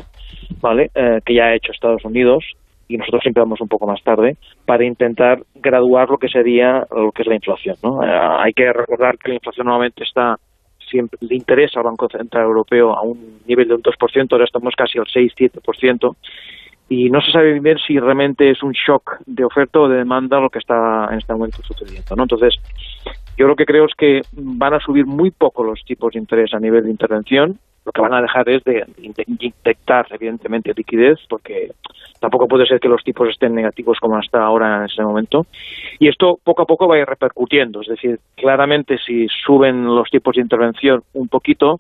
¿vale? Eh, que ya ha hecho Estados Unidos y nosotros siempre vamos un poco más tarde, para intentar graduar lo que sería lo que es la inflación. ¿no? Eh, hay que recordar que la inflación nuevamente está siempre le interesa al Banco Central Europeo a un nivel de un 2%, ahora estamos casi al 6-7%, y no se sabe bien si realmente es un shock de oferta o de demanda lo que está en este momento sucediendo. ¿no? Entonces, yo lo que creo es que van a subir muy poco los tipos de interés a nivel de intervención, lo que van a dejar es de inyectar, evidentemente, liquidez, porque tampoco puede ser que los tipos estén negativos como hasta ahora en ese momento. Y esto poco a poco va a ir repercutiendo, es decir, claramente si suben los tipos de intervención un poquito,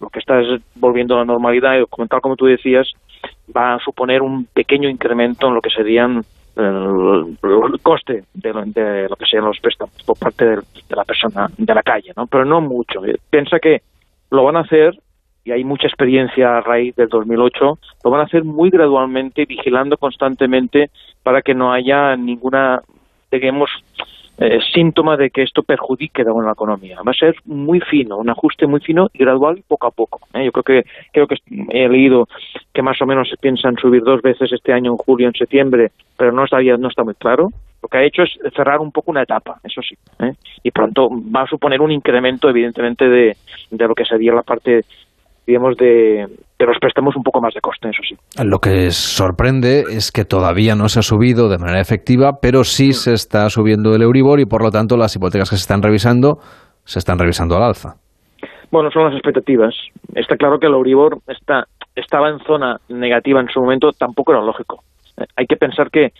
lo que está es volviendo a la normalidad, y tal como tú decías, va a suponer un pequeño incremento en lo que serían el, coste de lo, de lo, que sean los préstamos por parte de, de, la persona de la calle, ¿no? Pero no mucho. Piensa que lo van a hacer y hay mucha experiencia a raíz del 2008, lo van a hacer muy gradualmente, vigilando constantemente para que no haya ninguna, digamos, eh, síntoma de que esto perjudique de la economía. Va a ser muy fino, un ajuste muy fino y gradual poco a poco. ¿eh? Yo creo que creo que he leído que más o menos se piensan subir dos veces este año en julio en septiembre, pero no está, no está muy claro. Lo que ha hecho es cerrar un poco una etapa, eso sí. ¿eh? Y pronto va a suponer un incremento, evidentemente, de, de lo que sería la parte digamos, de, de los préstamos un poco más de coste, eso sí. Lo que sorprende es que todavía no se ha subido de manera efectiva, pero sí se está subiendo el Euribor y por lo tanto las hipotecas que se están revisando se están revisando al alza. Bueno, son las expectativas. Está claro que el Euribor está, estaba en zona negativa en su momento, tampoco era lógico. Hay que pensar que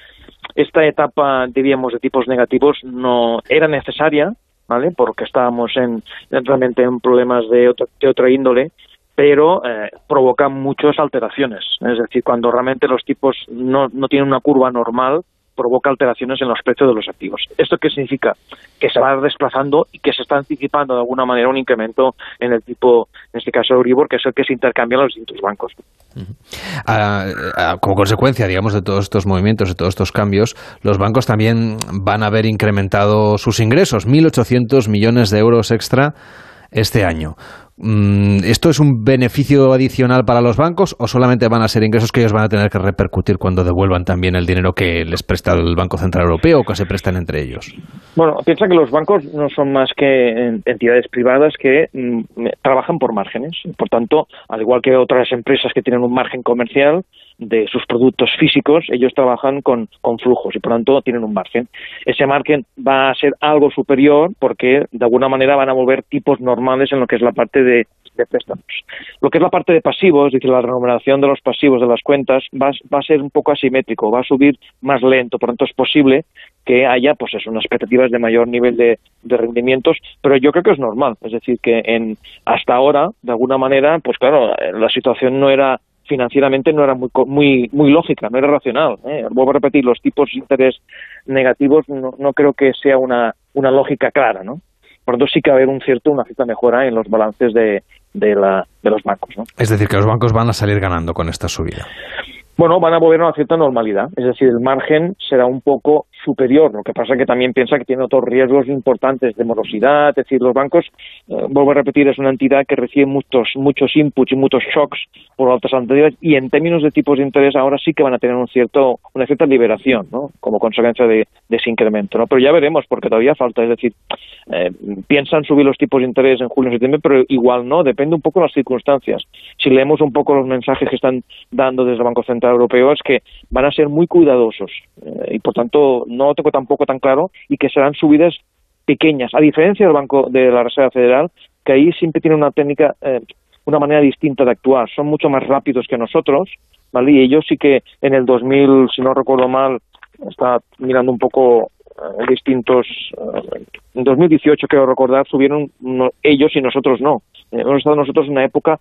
esta etapa, diríamos, de tipos negativos no era necesaria, ¿vale? Porque estábamos en, realmente en problemas de, de otra índole pero eh, provocan muchas alteraciones. Es decir, cuando realmente los tipos no, no tienen una curva normal, provoca alteraciones en los precios de los activos. ¿Esto qué significa? Que se va desplazando y que se está anticipando de alguna manera un incremento en el tipo, en este caso Euribor, que es el que se intercambian los distintos bancos. Ah, ah, como consecuencia, digamos, de todos estos movimientos, de todos estos cambios, los bancos también van a haber incrementado sus ingresos, 1.800 millones de euros extra este año. Mm, ¿Esto es un beneficio adicional para los bancos o solamente van a ser ingresos que ellos van a tener que repercutir cuando devuelvan también el dinero que les presta el Banco Central Europeo o que se prestan entre ellos? Bueno, piensa que los bancos no son más que entidades privadas que mm, trabajan por márgenes. Por tanto, al igual que otras empresas que tienen un margen comercial, de sus productos físicos, ellos trabajan con, con, flujos y por tanto tienen un margen. Ese margen va a ser algo superior porque de alguna manera van a volver tipos normales en lo que es la parte de, de préstamos. Lo que es la parte de pasivos, es decir, la remuneración de los pasivos de las cuentas va, va a ser un poco asimétrico, va a subir más lento, por tanto es posible que haya pues eso, unas expectativas de mayor nivel de, de, rendimientos, pero yo creo que es normal, es decir, que en hasta ahora, de alguna manera, pues claro, la situación no era financieramente no era muy muy muy lógica, no era racional. ¿eh? Vuelvo a repetir, los tipos de interés negativos no, no creo que sea una, una lógica clara, ¿no? Por lo tanto, sí que va a haber un cierto, una cierta mejora en los balances de, de, la, de los bancos. ¿no? Es decir, que los bancos van a salir ganando con esta subida. Bueno, van a volver a una cierta normalidad, es decir, el margen será un poco superior. Lo que pasa es que también piensa que tiene otros riesgos importantes de morosidad, es decir, los bancos, eh, vuelvo a repetir, es una entidad que recibe muchos muchos inputs y muchos shocks por altas anteriores y en términos de tipos de interés ahora sí que van a tener un cierto una cierta liberación, ¿no? Como consecuencia de, de ese incremento. Pero ya veremos porque todavía falta, es decir, eh, piensan subir los tipos de interés en julio y septiembre, pero igual no, depende un poco de las circunstancias. Si leemos un poco los mensajes que están dando desde el Banco Central Europeo es que van a ser muy cuidadosos eh, y por tanto no tengo tampoco tan claro y que serán subidas pequeñas, a diferencia del Banco de la Reserva Federal, que ahí siempre tiene una técnica, eh, una manera distinta de actuar. Son mucho más rápidos que nosotros, ¿vale? Y ellos sí que en el 2000, si no recuerdo mal, está mirando un poco eh, distintos. Eh, en 2018, creo recordar, subieron ellos y nosotros no. Eh, hemos estado nosotros en una época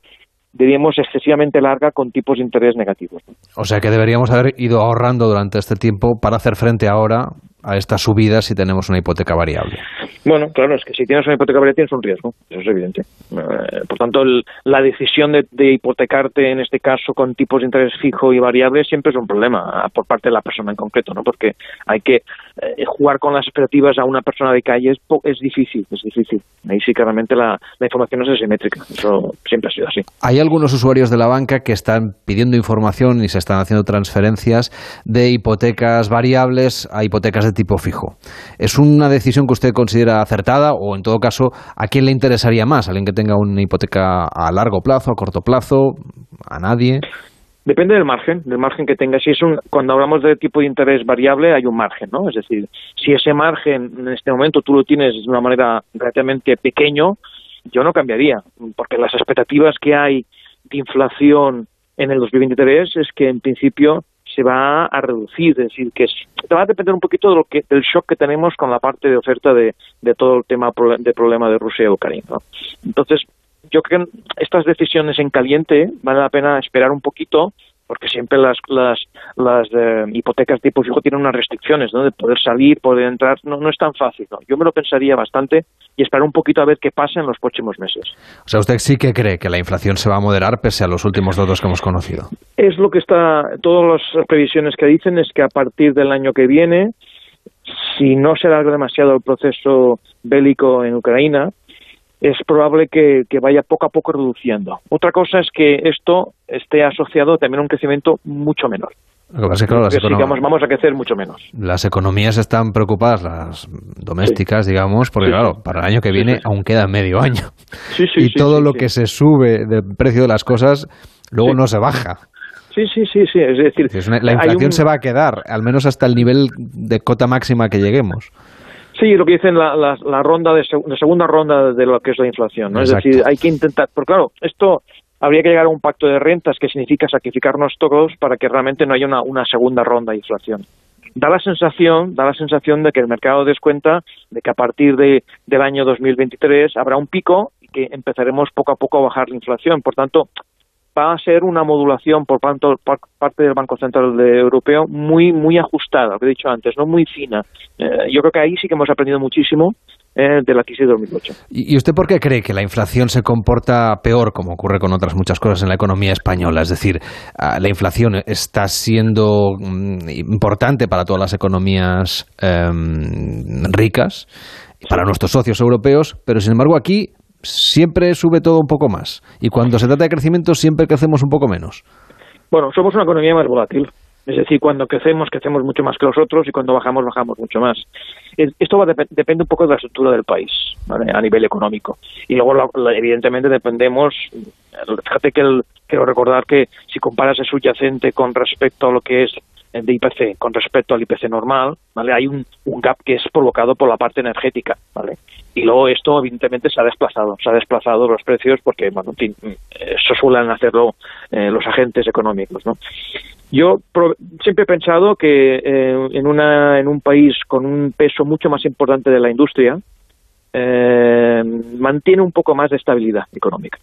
diríamos, excesivamente larga con tipos de interés negativos. O sea que deberíamos haber ido ahorrando durante este tiempo para hacer frente ahora a esta subida si tenemos una hipoteca variable. Bueno, claro, es que si tienes una hipoteca variable tienes un riesgo, eso es evidente. Eh, por tanto, el- la decisión de, de hipotecarte, en este caso, con tipos de interés fijo y variable, siempre es un problema ah, por parte de la persona en concreto, ¿no? Porque hay que eh, jugar con las expectativas a una persona de calle es, es difícil, es difícil. Ahí sí, claramente, la, la información es asimétrica. Eso siempre ha sido así. Hay algunos usuarios de la banca que están pidiendo información y se están haciendo transferencias de hipotecas variables a hipotecas de tipo fijo. ¿Es una decisión que usted considera acertada o, en todo caso, a quién le interesaría más? ¿Alguien que tenga una hipoteca a largo plazo, a corto plazo? ¿A nadie? Depende del margen, del margen que tengas. Si es un, cuando hablamos de tipo de interés variable, hay un margen, ¿no? Es decir, si ese margen en este momento tú lo tienes de una manera relativamente pequeño, yo no cambiaría, porque las expectativas que hay de inflación en el 2023 es que en principio se va a reducir, es decir, que va a depender un poquito de lo que, del shock que tenemos con la parte de oferta de, de todo el tema de problema de Rusia y Ucrania. ¿no? Entonces, yo creo que estas decisiones en caliente vale la pena esperar un poquito porque siempre las las, las eh, hipotecas tipo fijo tienen unas restricciones ¿no? de poder salir, poder entrar, no, no es tan fácil. ¿no? Yo me lo pensaría bastante y esperar un poquito a ver qué pasa en los próximos meses. O sea, usted sí que cree que la inflación se va a moderar pese a los últimos datos que hemos conocido. Es lo que está, todas las previsiones que dicen es que a partir del año que viene, si no se alarga demasiado el proceso bélico en Ucrania, es probable que, que vaya poco a poco reduciendo. Otra cosa es que esto esté asociado también a un crecimiento mucho menor. Lo que pasa es que, claro, las, Que econo- sigamos, vamos a crecer mucho menos. las economías están preocupadas, las domésticas, digamos, porque Sí, sí. claro, para el año que viene aún queda medio año. Y todo lo que se sube del precio de las cosas luego no se baja. Sí, sí, sí, sí. Es decir, Es una- la inflación un- se va a quedar, al menos hasta el nivel de cota máxima que lleguemos. Sí, lo que dicen la, la, la ronda de seg- la segunda ronda de lo que es la inflación, ¿no? Exacto. Es decir, hay que intentar, porque claro, esto habría que llegar a un pacto de rentas que significa sacrificarnos todos para que realmente no haya una, una segunda ronda de inflación. Da la sensación, da la sensación de que el mercado descuenta de que a partir de, del año 2023 habrá un pico y que empezaremos poco a poco a bajar la inflación. Por tanto, va a ser una modulación por parte del Banco Central Europeo muy muy ajustada, lo que he dicho antes, no muy fina. Eh, yo creo que ahí sí que hemos aprendido muchísimo eh, de la crisis de 2008. ¿Y usted por qué cree que la inflación se comporta peor, como ocurre con otras muchas cosas en la economía española? Es decir, ah, la inflación está siendo mm, importante para todas las economías em, ricas, para nuestros socios europeos, pero sin embargo aquí siempre sube todo un poco más. Y cuando se trata de crecimiento siempre crecemos un poco menos. Bueno, somos una economía más volátil. Es decir, cuando crecemos, crecemos mucho más que los otros y cuando bajamos, bajamos mucho más. Es- Esto va dep- depende un poco de la estructura del país ¿vale? a nivel económico. Y luego, la- evidentemente, dependemos. Fíjate que el- quiero recordar que si comparas el subyacente con respecto a lo que es el de IPC, con respecto al IPC normal, ¿vale? hay un, un gap que es provocado por la parte energética. ¿vale? Y luego esto, evidentemente, se ha desplazado. Se ha desplazado los precios porque, bueno, en fin, eso suelen hacerlo eh, los agentes económicos. ¿no? Yo siempre he pensado que eh, en, una, en un país con un peso mucho más importante de la industria, eh, mantiene un poco más de estabilidad económica.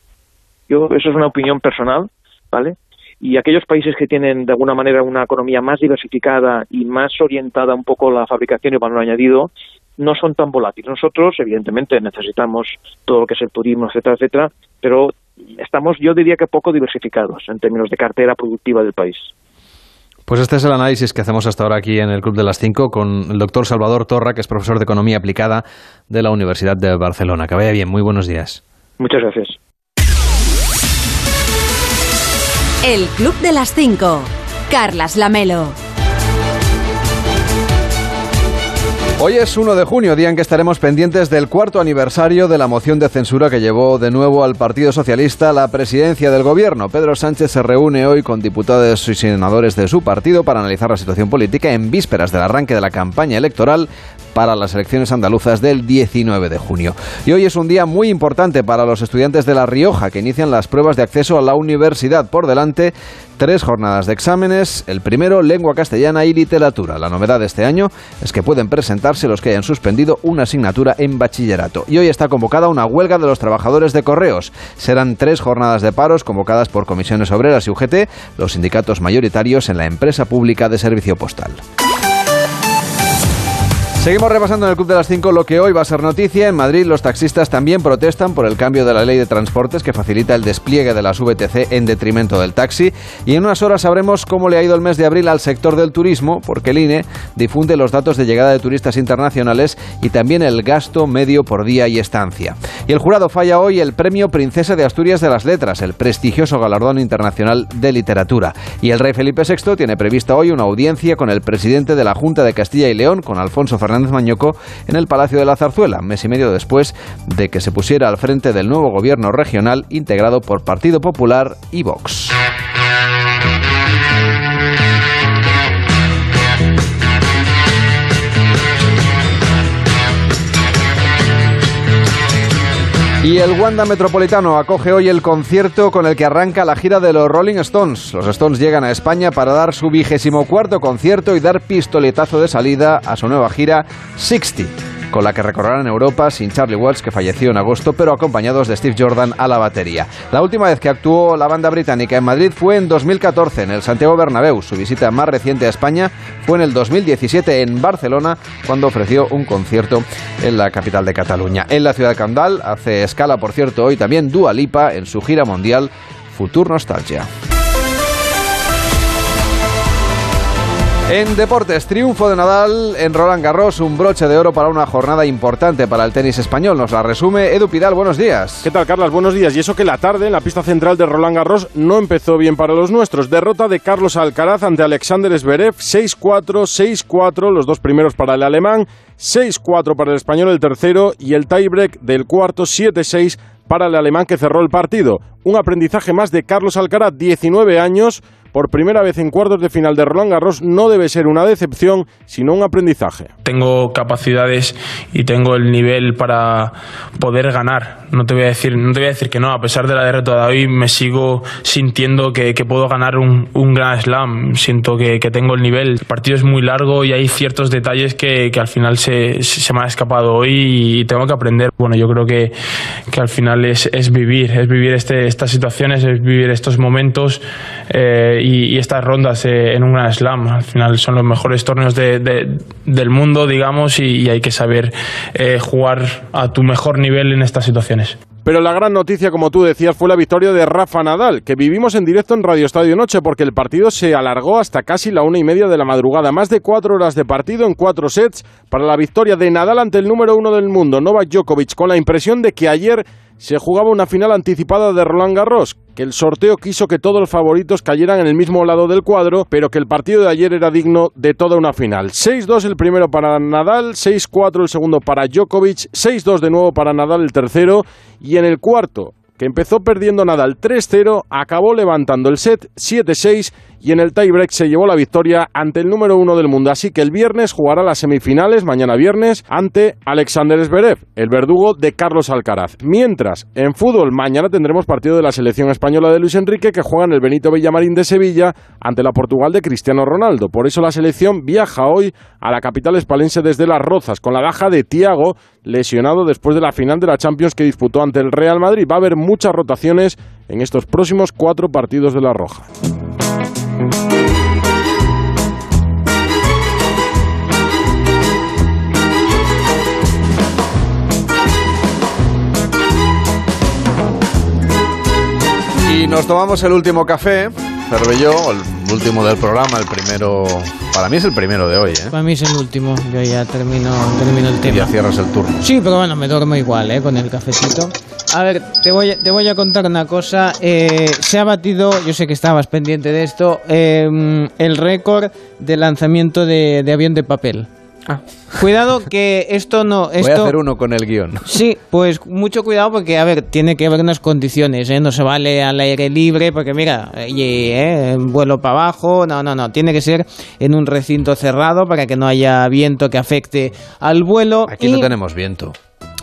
Yo, eso es una opinión personal, ¿vale? Y aquellos países que tienen de alguna manera una economía más diversificada y más orientada un poco a la fabricación y valor añadido, no son tan volátiles. Nosotros, evidentemente, necesitamos todo lo que es el turismo, etcétera, etcétera, pero estamos, yo diría que poco diversificados en términos de cartera productiva del país. Pues este es el análisis que hacemos hasta ahora aquí en el Club de las Cinco con el doctor Salvador Torra, que es profesor de Economía Aplicada de la Universidad de Barcelona. Que vaya bien, muy buenos días. Muchas gracias. El Club de las 5. Carlas Lamelo. Hoy es 1 de junio, día en que estaremos pendientes del cuarto aniversario de la moción de censura que llevó de nuevo al Partido Socialista la presidencia del gobierno. Pedro Sánchez se reúne hoy con diputados y senadores de su partido para analizar la situación política en vísperas del arranque de la campaña electoral para las elecciones andaluzas del 19 de junio. Y hoy es un día muy importante para los estudiantes de La Rioja que inician las pruebas de acceso a la universidad. Por delante, tres jornadas de exámenes. El primero, lengua castellana y literatura. La novedad de este año es que pueden presentarse los que hayan suspendido una asignatura en bachillerato. Y hoy está convocada una huelga de los trabajadores de correos. Serán tres jornadas de paros convocadas por comisiones obreras y UGT, los sindicatos mayoritarios en la empresa pública de servicio postal. Seguimos repasando en el Club de las 5 lo que hoy va a ser noticia. En Madrid los taxistas también protestan por el cambio de la ley de transportes que facilita el despliegue de las VTC en detrimento del taxi. Y en unas horas sabremos cómo le ha ido el mes de abril al sector del turismo, porque el INE difunde los datos de llegada de turistas internacionales y también el gasto medio por día y estancia. Y el jurado falla hoy el premio Princesa de Asturias de las Letras, el prestigioso galardón internacional de literatura. Y el rey Felipe VI tiene prevista hoy una audiencia con el presidente de la Junta de Castilla y León, con Alfonso Fernández Mañoco en el Palacio de la Zarzuela, mes y medio después de que se pusiera al frente del nuevo gobierno regional integrado por Partido Popular y Vox. Y el Wanda Metropolitano acoge hoy el concierto con el que arranca la gira de los Rolling Stones. Los Stones llegan a España para dar su vigésimo cuarto concierto y dar pistoletazo de salida a su nueva gira 60 con la que recorrerán Europa sin Charlie Watts, que falleció en agosto, pero acompañados de Steve Jordan a la batería. La última vez que actuó la banda británica en Madrid fue en 2014 en el Santiago Bernabéu. Su visita más reciente a España fue en el 2017 en Barcelona, cuando ofreció un concierto en la capital de Cataluña. En la ciudad de Candal hace escala, por cierto, hoy también Dua Lipa en su gira mundial Futur Nostalgia. En deportes, triunfo de Nadal en Roland Garros, un broche de oro para una jornada importante para el tenis español. Nos la resume Edu Pidal, buenos días. ¿Qué tal, Carlos? Buenos días. Y eso que la tarde en la pista central de Roland Garros no empezó bien para los nuestros. Derrota de Carlos Alcaraz ante Alexander Zverev, 6-4, 6-4, los dos primeros para el alemán, 6-4 para el español el tercero y el tiebreak del cuarto, 7-6 para el alemán que cerró el partido. Un aprendizaje más de Carlos Alcaraz, 19 años, por primera vez en cuartos de final de Roland Garros no debe ser una decepción, sino un aprendizaje. Tengo capacidades y tengo el nivel para poder ganar. No te voy a decir, no te voy a decir que no, a pesar de la derrota de hoy me sigo sintiendo que, puedo ganar un, un gran slam. Siento que, tengo el nivel. El partido es muy largo y hay ciertos detalles que, al final se, me han escapado hoy y tengo que aprender. Bueno, yo creo que, al final es, es vivir, es vivir este, estas situaciones, es vivir estos momentos. Eh, y, estas rondas eh, en un Grand Slam. Al final son los mejores torneos del mundo, digamos, y, hay que saber eh, jugar a tu mejor nivel en estas situaciones. Pero la gran noticia, como tú decías, fue la victoria de Rafa Nadal, que vivimos en directo en Radio Estadio Noche, porque el partido se alargó hasta casi la una y media de la madrugada. Más de cuatro horas de partido en cuatro sets para la victoria de Nadal ante el número uno del mundo, Novak Djokovic, con la impresión de que ayer se jugaba una final anticipada de Roland Garros, que el sorteo quiso que todos los favoritos cayeran en el mismo lado del cuadro, pero que el partido de ayer era digno de toda una final. 6-2 el primero para Nadal, 6-4 el segundo para Djokovic, 6-2 de nuevo para Nadal el tercero, y en el cuarto, que empezó perdiendo Nadal 3-0, acabó levantando el set 7-6 y en el tiebreak se llevó la victoria ante el número uno del mundo. Así que el viernes jugará las semifinales, mañana viernes, ante Alexander Zverev, el verdugo de Carlos Alcaraz. Mientras, en fútbol, mañana tendremos partido de la selección española de Luis Enrique que juega en el Benito Villamarín de Sevilla ante la Portugal de Cristiano Ronaldo. Por eso la selección viaja hoy a la capital espalense desde Las Rozas, con la baja de Tiago, lesionado después de la final de la Champions que disputó ante el Real Madrid. Va a haber muchas rotaciones en estos próximos cuatro partidos de La Roja. Y nos tomamos el último café, Cervelló, el último del programa, el primero. Para mí es el primero de hoy, ¿eh? Para mí es el último. Yo ya termino, termino el tema. Ya cierras el turno. Sí, pero bueno, me duermo igual, ¿eh? Con el cafecito. A ver, te voy, a, te voy a contar una cosa. Eh, se ha batido, yo sé que estabas pendiente de esto, eh, el récord de lanzamiento de, avión de papel. Ah. Cuidado que esto no... Esto, Voy a hacer uno con el guion. Sí, pues mucho cuidado porque, a ver, tiene que haber unas condiciones, ¿eh? No se vale al aire libre porque, mira, ¿eh? vuelo para abajo, no, no, no, tiene que ser en un recinto cerrado para que no haya viento que afecte al vuelo. Aquí no tenemos viento.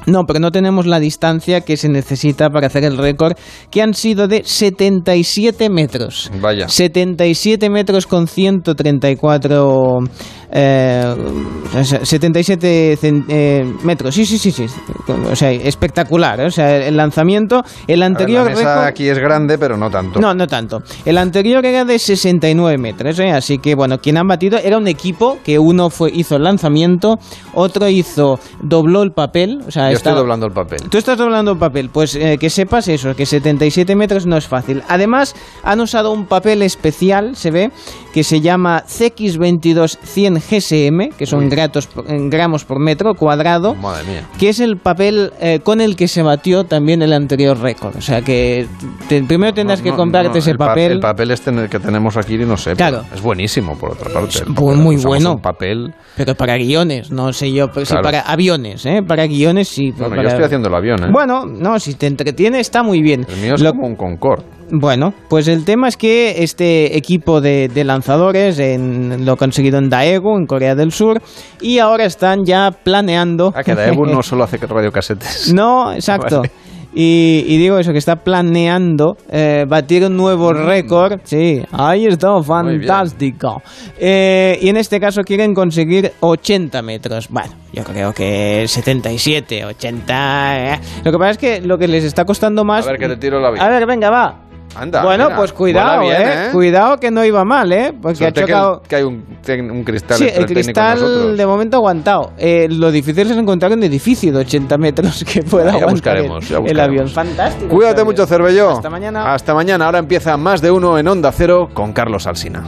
No, pero no tenemos la distancia que se necesita para hacer el récord, que han sido de 77 metros. Vaya. 77 metros con 134 eh, 77 cen- eh, metros. Sí, sí, sí, sí. O sea, espectacular. ¿eh? O sea, el lanzamiento, el ver, anterior la mesa récord- aquí es grande, pero no tanto. no, no tanto. El anterior era de 69 metros, ¿eh? así que bueno, quien han batido era un equipo que uno fue hizo el lanzamiento, otro hizo dobló el papel, o sea, Yo estoy doblando el papel. Tú estás doblando el papel, pues eh, que sepas eso, que 77 metros no es fácil. Además, han usado un papel especial, se ve, que se llama CX22 GSM, que son gratos gramos por metro cuadrado, Madre mía. que es el papel eh, con el que se batió también el anterior récord. O sea que te- primero tendrás que No, comprarte no, ese el pa- papel. El papel este en el que tenemos aquí, no sé. Claro. Es buenísimo, por otra parte. Pues papel, muy bueno. un papel. Pero para guiones, no sé yo, pero sí Claro. para aviones, ¿eh? Para guiones sí. Bueno, para- yo estoy haciendo el avión, ¿eh? Bueno, no, si te entretiene está muy bien. el mío es Lo- como un Concorde. Bueno, pues el tema es que este equipo de, de lanzadores en- lo ha conseguido en Daegu, en Corea del Sur, y ahora están ya planeando... Ah, que Daewoo no solo hace radiocasetes. No, exacto. Vale. Y, y digo eso, que está planeando eh, batir un nuevo récord. Sí, ahí está, fantástico. Eh, y en este caso quieren conseguir 80 metros. Bueno, yo creo que 77, 80... eh. Lo que pasa es que lo que les está costando más... A ver, que te tiro la vida. A ver, venga, va. Anda, bueno, mira, pues cuidado, bien, eh. ¿eh? Cuidado que no iba mal, ¿eh? Porque Suerte ha que, chocado... el- que hay un, un cristal Sí, el cristal de momento aguantado. Eh, lo difícil es encontrar un edificio de 80 metros que pueda Ya aguantar buscaremos, ya el, avión. Fantástico. Cuídate mucho. Cervelló. Hasta mañana. Hasta mañana. Ahora empieza más de uno en Onda Cero con Carlos Alsina.